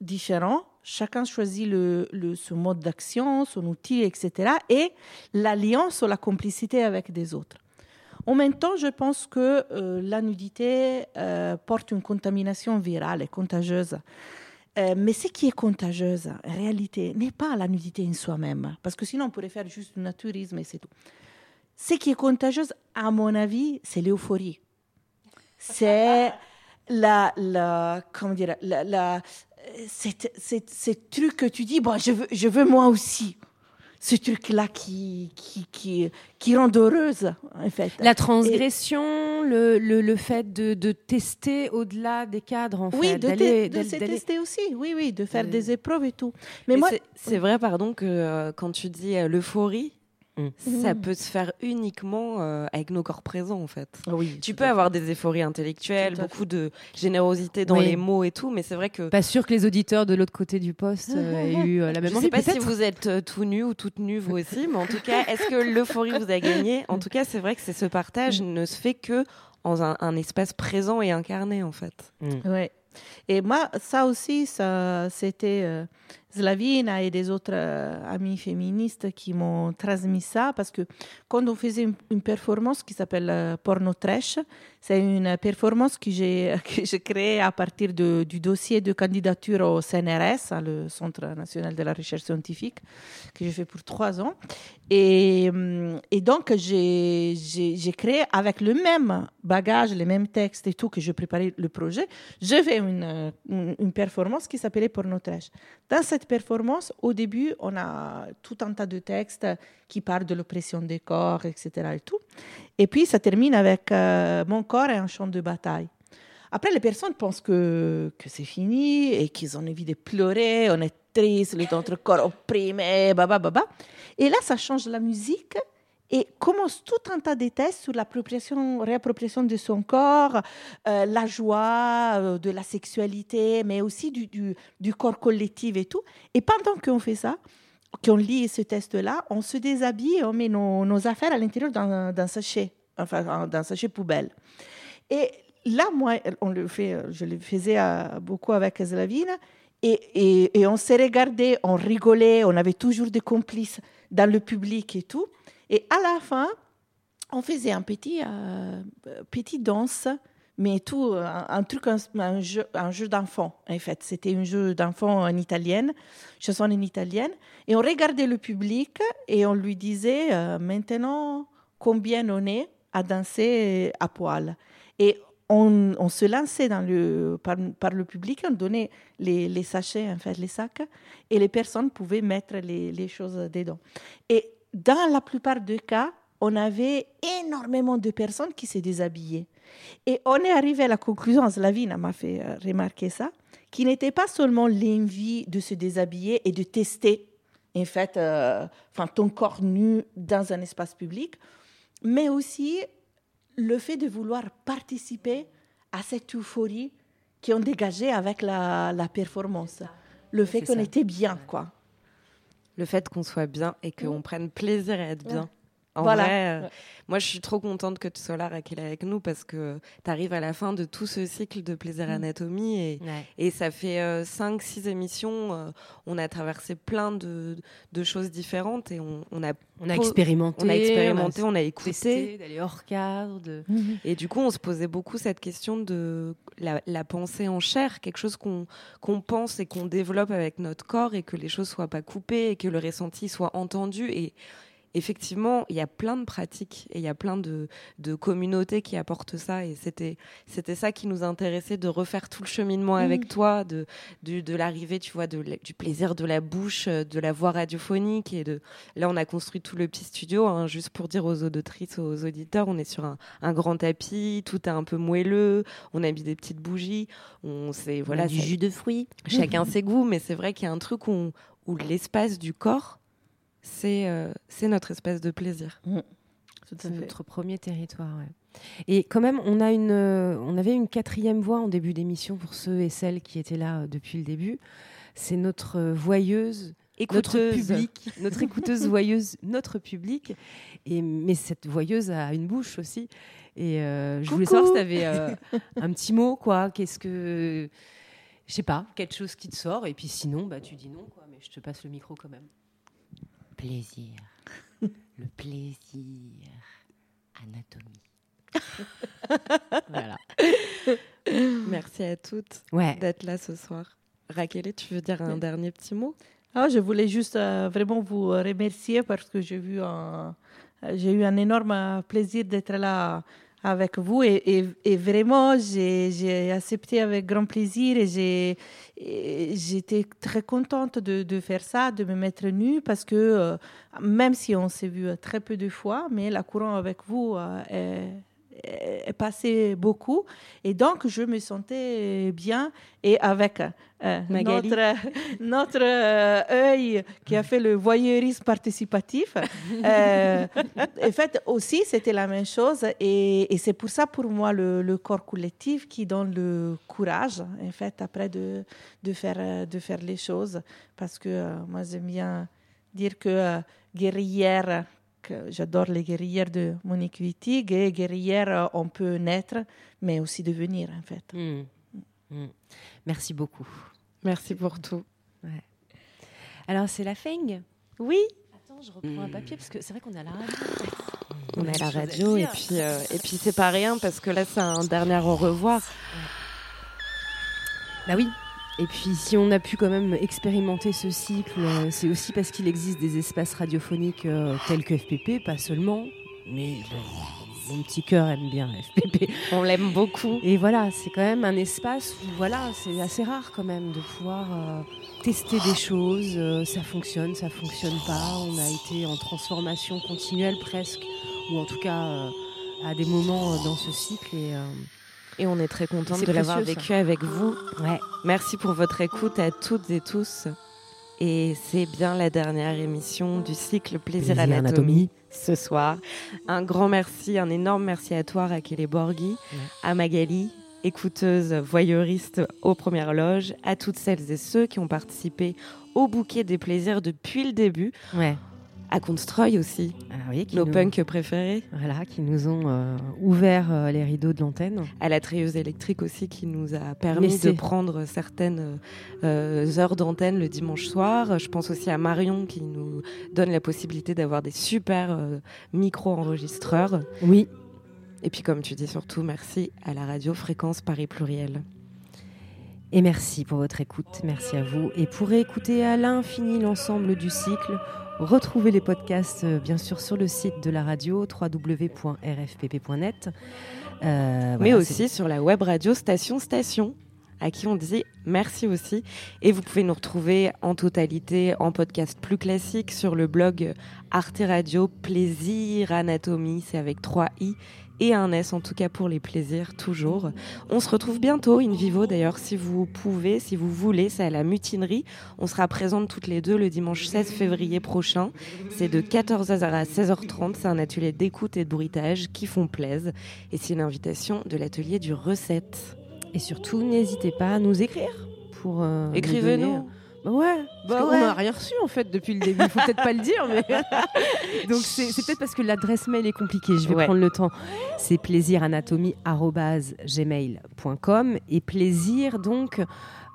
différentes. Chacun choisit le, le- son mode d'action, son outil, etc. Et l'alliance ou la complicité avec des autres. En même temps, je pense que euh, la nudité euh, porte une contamination virale et contagieuse. Euh, mais ce qui est contagieuse, en réalité, n'est pas la nudité en soi-même, parce que sinon on pourrait faire juste du naturisme et c'est tout. Ce qui est contagieuse, à mon avis, c'est l'euphorie. C'est <laughs> la, la, comment dire, la, la, c'est, c'est, c'est truc que tu dis, bon, je veux, je veux moi aussi. Ce truc-là qui, qui, qui, qui rend heureuse, en fait. La Et- transgression, le, le, le fait de, de tester au-delà des cadres en oui, fait, de, d'aller- de d'aller- se tester aussi, oui, oui, de faire Euh, des épreuves et tout. Mais Mais moi, c'est- c'est vrai, pardon, que euh, quand tu dis euh, l'euphorie, ça Mhm. peut se faire uniquement euh, avec nos corps présents, en fait. Oui, tu peux avoir des euphories intellectuelles, beaucoup de générosité dans Oui. les mots et tout, mais c'est vrai que. Pas sûr que les auditeurs de l'autre côté du poste euh, <laughs> aient eu euh, la même Je envie. sais pas si vous êtes euh, tout nu ou toute nue vous aussi, mais en tout cas, <laughs> est-ce que l'euphorie vous a gagné? En tout cas, c'est vrai que c'est ce partage ne se fait que dans un, un espace présent et incarné, en fait. Ouais. Et moi, ça aussi, ça, c'était euh, Slavina et des autres euh, amis féministes qui m'ont transmis ça parce que quand on faisait une, performance qui s'appelle euh, Porno Trash, c'est une performance que j'ai <laughs> que j'ai créée à partir du dossier de candidature au CNRS, hein, le Centre national de la recherche scientifique, que j'ai fait pour trois ans. Et, hum, donc, j'ai j'ai- j'ai créé avec le même bagage, les mêmes textes et tout que je préparais le projet, je fais une, euh, une, une performance qui s'appelait Porno Trash. Dans cette performance, au début, on a tout un tas de textes qui parlent de l'oppression des corps, etc. Et, tout. et puis, ça termine avec euh, Mon corps est un champ de bataille. Après, les personnes pensent que, que c'est fini et qu'ils ont envie de pleurer, on est triste, notre corps opprimé, baba, baba. Et là, ça change la musique et commence tout un tas de tests sur l'appropriation, réappropriation de son corps, euh, la joie, euh, de la sexualité, mais aussi du, corps collectif et tout. Et pendant qu'on fait ça, qu'on lit ce test-là, on se déshabille on met nos, affaires à l'intérieur d'un sachet, enfin d'un sachet poubelle. Et là, moi, on le fait, je le faisais beaucoup avec Slavina, et, et, et on s'est regardé, on rigolait, on avait toujours des complices dans le public et tout. Et à la fin, on faisait un petit, euh, danse, mais tout, un, truc, un, jeu, d'enfant, en fait. C'était un jeu d'enfant en italienne, chanson en italienne. Et on regardait le public et on lui disait, euh, maintenant, combien on est à danser à poil. Et on, se lançait par, le public, on donnait les, les sachets, en fait, les sacs, et les personnes pouvaient mettre les, les choses dedans. Et dans la plupart des cas, on avait énormément de personnes qui se déshabillaient. Et on est arrivé à la conclusion, Slavina m'a fait euh, remarquer ça, qui n'était pas seulement l'envie de se déshabiller et de tester en fait, euh, enfin, ton corps nu dans un espace public, mais aussi le fait de vouloir participer à cette euphorie qui ont dégagé avec la, la performance. Le fait qu'on était bien, quoi. Le fait qu'on soit bien et qu'on Mm. prenne plaisir à être bien. En Voilà. vrai, euh, Ouais. moi je suis trop contente que tu sois là, Raquel, avec nous parce que tu arrives à la fin de tout ce cycle de plaisir Mm. anatomie et, Ouais. et ça fait 5-6 émissions. euh, on a traversé plein de, de choses différentes et on, on a, On a expérimenté, On a expérimenté, on a on a écouté. testé, d'aller hors cadre. De... Et du coup, on se posait beaucoup cette question de la, la pensée en chair, quelque chose qu'on qu'on pense et qu'on développe avec notre corps et que les choses soient pas coupées et que le ressenti soit entendu. Et effectivement, il y a plein de pratiques et il y a plein de, de communautés qui apportent ça. Et c'était c'était ça qui nous intéressait de refaire tout le cheminement avec Mhm. toi, de, de l'arrivée, tu vois, de, du plaisir de la bouche, euh, de la voix radiophonique. Et de là, on a construit tout le petit studio, hein, juste pour dire aux auditrices, aux auditeurs, on est sur un, un grand tapis, tout est un peu moelleux, on a mis des petites bougies, on sait On voilà a du ça- jus de fruits. Chacun <laughs> ses goûts, mais c'est vrai qu'il y a un truc où, où l'espace du corps, c'est euh, c'est notre espace de plaisir. C'est notre premier territoire. ouais. Et quand même, on, a une, euh, on avait une quatrième voix en début d'émission pour ceux et celles qui étaient là euh, depuis le début. C'est notre euh, voyeuse, notre Écouteuse. public, notre écouteuse <laughs> voyeuse, notre public. Et, mais cette voyeuse a une bouche aussi. Et euh, je voulais savoir si tu avais un petit mot, quoi. Qu'est-ce que. Je sais pas, quelque chose qui te sort. Et puis sinon, bah, tu dis non, quoi. Mais je te passe le micro quand même. Plaisir. le plaisir. Anatomie. <laughs> voilà. Merci à toutes Ouais. d'être là ce soir. Raquel, tu veux dire un dernier petit mot? Ah, je voulais juste euh, vraiment vous remercier parce que j'ai vu un, j'ai eu un énorme plaisir d'être là avec vous et, vraiment j'ai accepté avec grand plaisir et j'étais très contente de, faire ça, de me mettre nue parce que euh, même si on s'est vu très peu de fois, mais la courant avec vous euh, est passé beaucoup et donc je me sentais bien et avec euh, notre <laughs> notre euh, œil qui a fait le voyeurisme participatif. <laughs> euh, en fait, aussi, c'était la même chose. Et, et c'est pour ça, pour moi, le, le corps collectif qui donne le courage, en fait, après de, de, faire, de faire les choses. Parce que moi, j'aime bien dire que guerrière, j'adore les guerrières de Monique Wittig, et guerrière, euh, on peut naître, mais aussi devenir, en fait. Mm. Mm. Merci beaucoup. Merci pour tout. Ouais. Alors, c'est la feng Oui. Attends, je reprends un papier parce que c'est vrai qu'on est à la radio. On est à la radio et puis, euh, et puis c'est pas rien parce que là c'est un dernier au revoir. Bah oui. Et puis, si on a pu quand même expérimenter ce cycle, euh, c'est aussi parce qu'il existe des espaces radiophoniques euh, tels que FPP, pas seulement, mais bon, mon petit cœur aime bien <laughs> FPP. On l'aime beaucoup. Et voilà, c'est quand même un espace où, voilà, c'est assez rare quand même de pouvoir euh, tester des choses. euh, ça fonctionne, ça fonctionne pas. On a été en transformation continuelle presque, ou en tout cas euh, à des moments dans ce cycle. Et, Et on est très contente de l'avoir vécu ça. avec vous. Ouais. Merci pour votre écoute à toutes et tous. Et c'est bien la dernière émission du cycle Plaisir, Plaisir Anatomie, Anatomie. ce soir. Un grand merci, un énorme merci à toi, Raquel Borghi, à Magali, écouteuse voyeuriste aux premières loges, à toutes celles et ceux qui ont participé au bouquet des plaisirs depuis le début. Ouais. À Constroy aussi, ah oui, nos nous- punks préférés. Voilà, qui nous ont euh, ouvert euh, les rideaux de l'antenne. à la treilleuse électrique aussi qui nous a permis Laissé. de prendre certaines euh, heures d'antenne le dimanche soir. Je pense aussi à Marion qui nous donne la possibilité d'avoir des super micro-enregistreurs. Oui. Et puis comme tu dis surtout, merci à la radio Fréquence Paris Pluriel. Et merci pour votre écoute, merci à vous. Et pour écouter à l'infini l'ensemble du cycle, retrouvez les podcasts euh, bien sûr sur le site de la radio www.rfpp.net. Euh, Mais aussi sur la web radio Station Station à qui on dit merci aussi. Et vous pouvez nous retrouver en totalité en podcast plus classique sur le blog Arte Radio Plaisir Anatomie, c'est avec 3 i et un S en tout cas pour les plaisirs toujours. On se retrouve bientôt in vivo d'ailleurs si vous pouvez, si vous voulez, c'est à la mutinerie. On sera présentes toutes les deux le dimanche 16 février prochain. C'est de 14h à 16h30, c'est un atelier d'écoute et de bruitage qui font plaisir et c'est une invitation de l'atelier du recette. Et surtout, n'hésitez pas à nous écrire pour euh, écrivez-nous. Bah ouais, bah on n'a rien reçu en fait depuis le début. Il faut peut-être pas le dire, mais <laughs> donc c'est peut-être parce que l'adresse mail est compliquée. Je vais prendre le temps. C'est plaisiranatomie@gmail.com et plaisir donc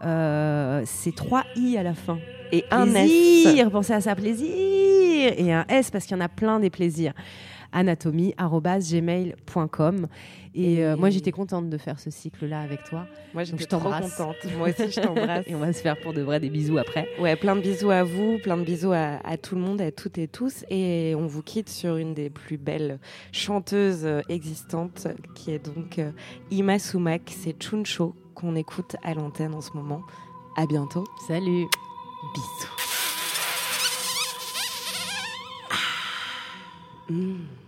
euh, c'est trois i à la fin et un plaisir. S. Pensez à ça, plaisir et un s parce qu'il y en a plein des plaisirs anatomie.gmail.com. Et, euh, moi, j'étais contente de faire ce cycle-là avec toi. Moi, j'étais trop contente. Moi aussi, je t'embrasse. <laughs> et on va se faire pour de vrai des bisous après. Ouais, plein de bisous à vous, plein de bisous à, tout le monde, à toutes et tous. Et on vous quitte sur une des plus belles chanteuses euh, existantes, qui est donc euh, Ima Sumak. C'est Chuncho qu'on écoute à l'antenne en ce moment. À bientôt. Salut. Bisous. Ah. Mmh.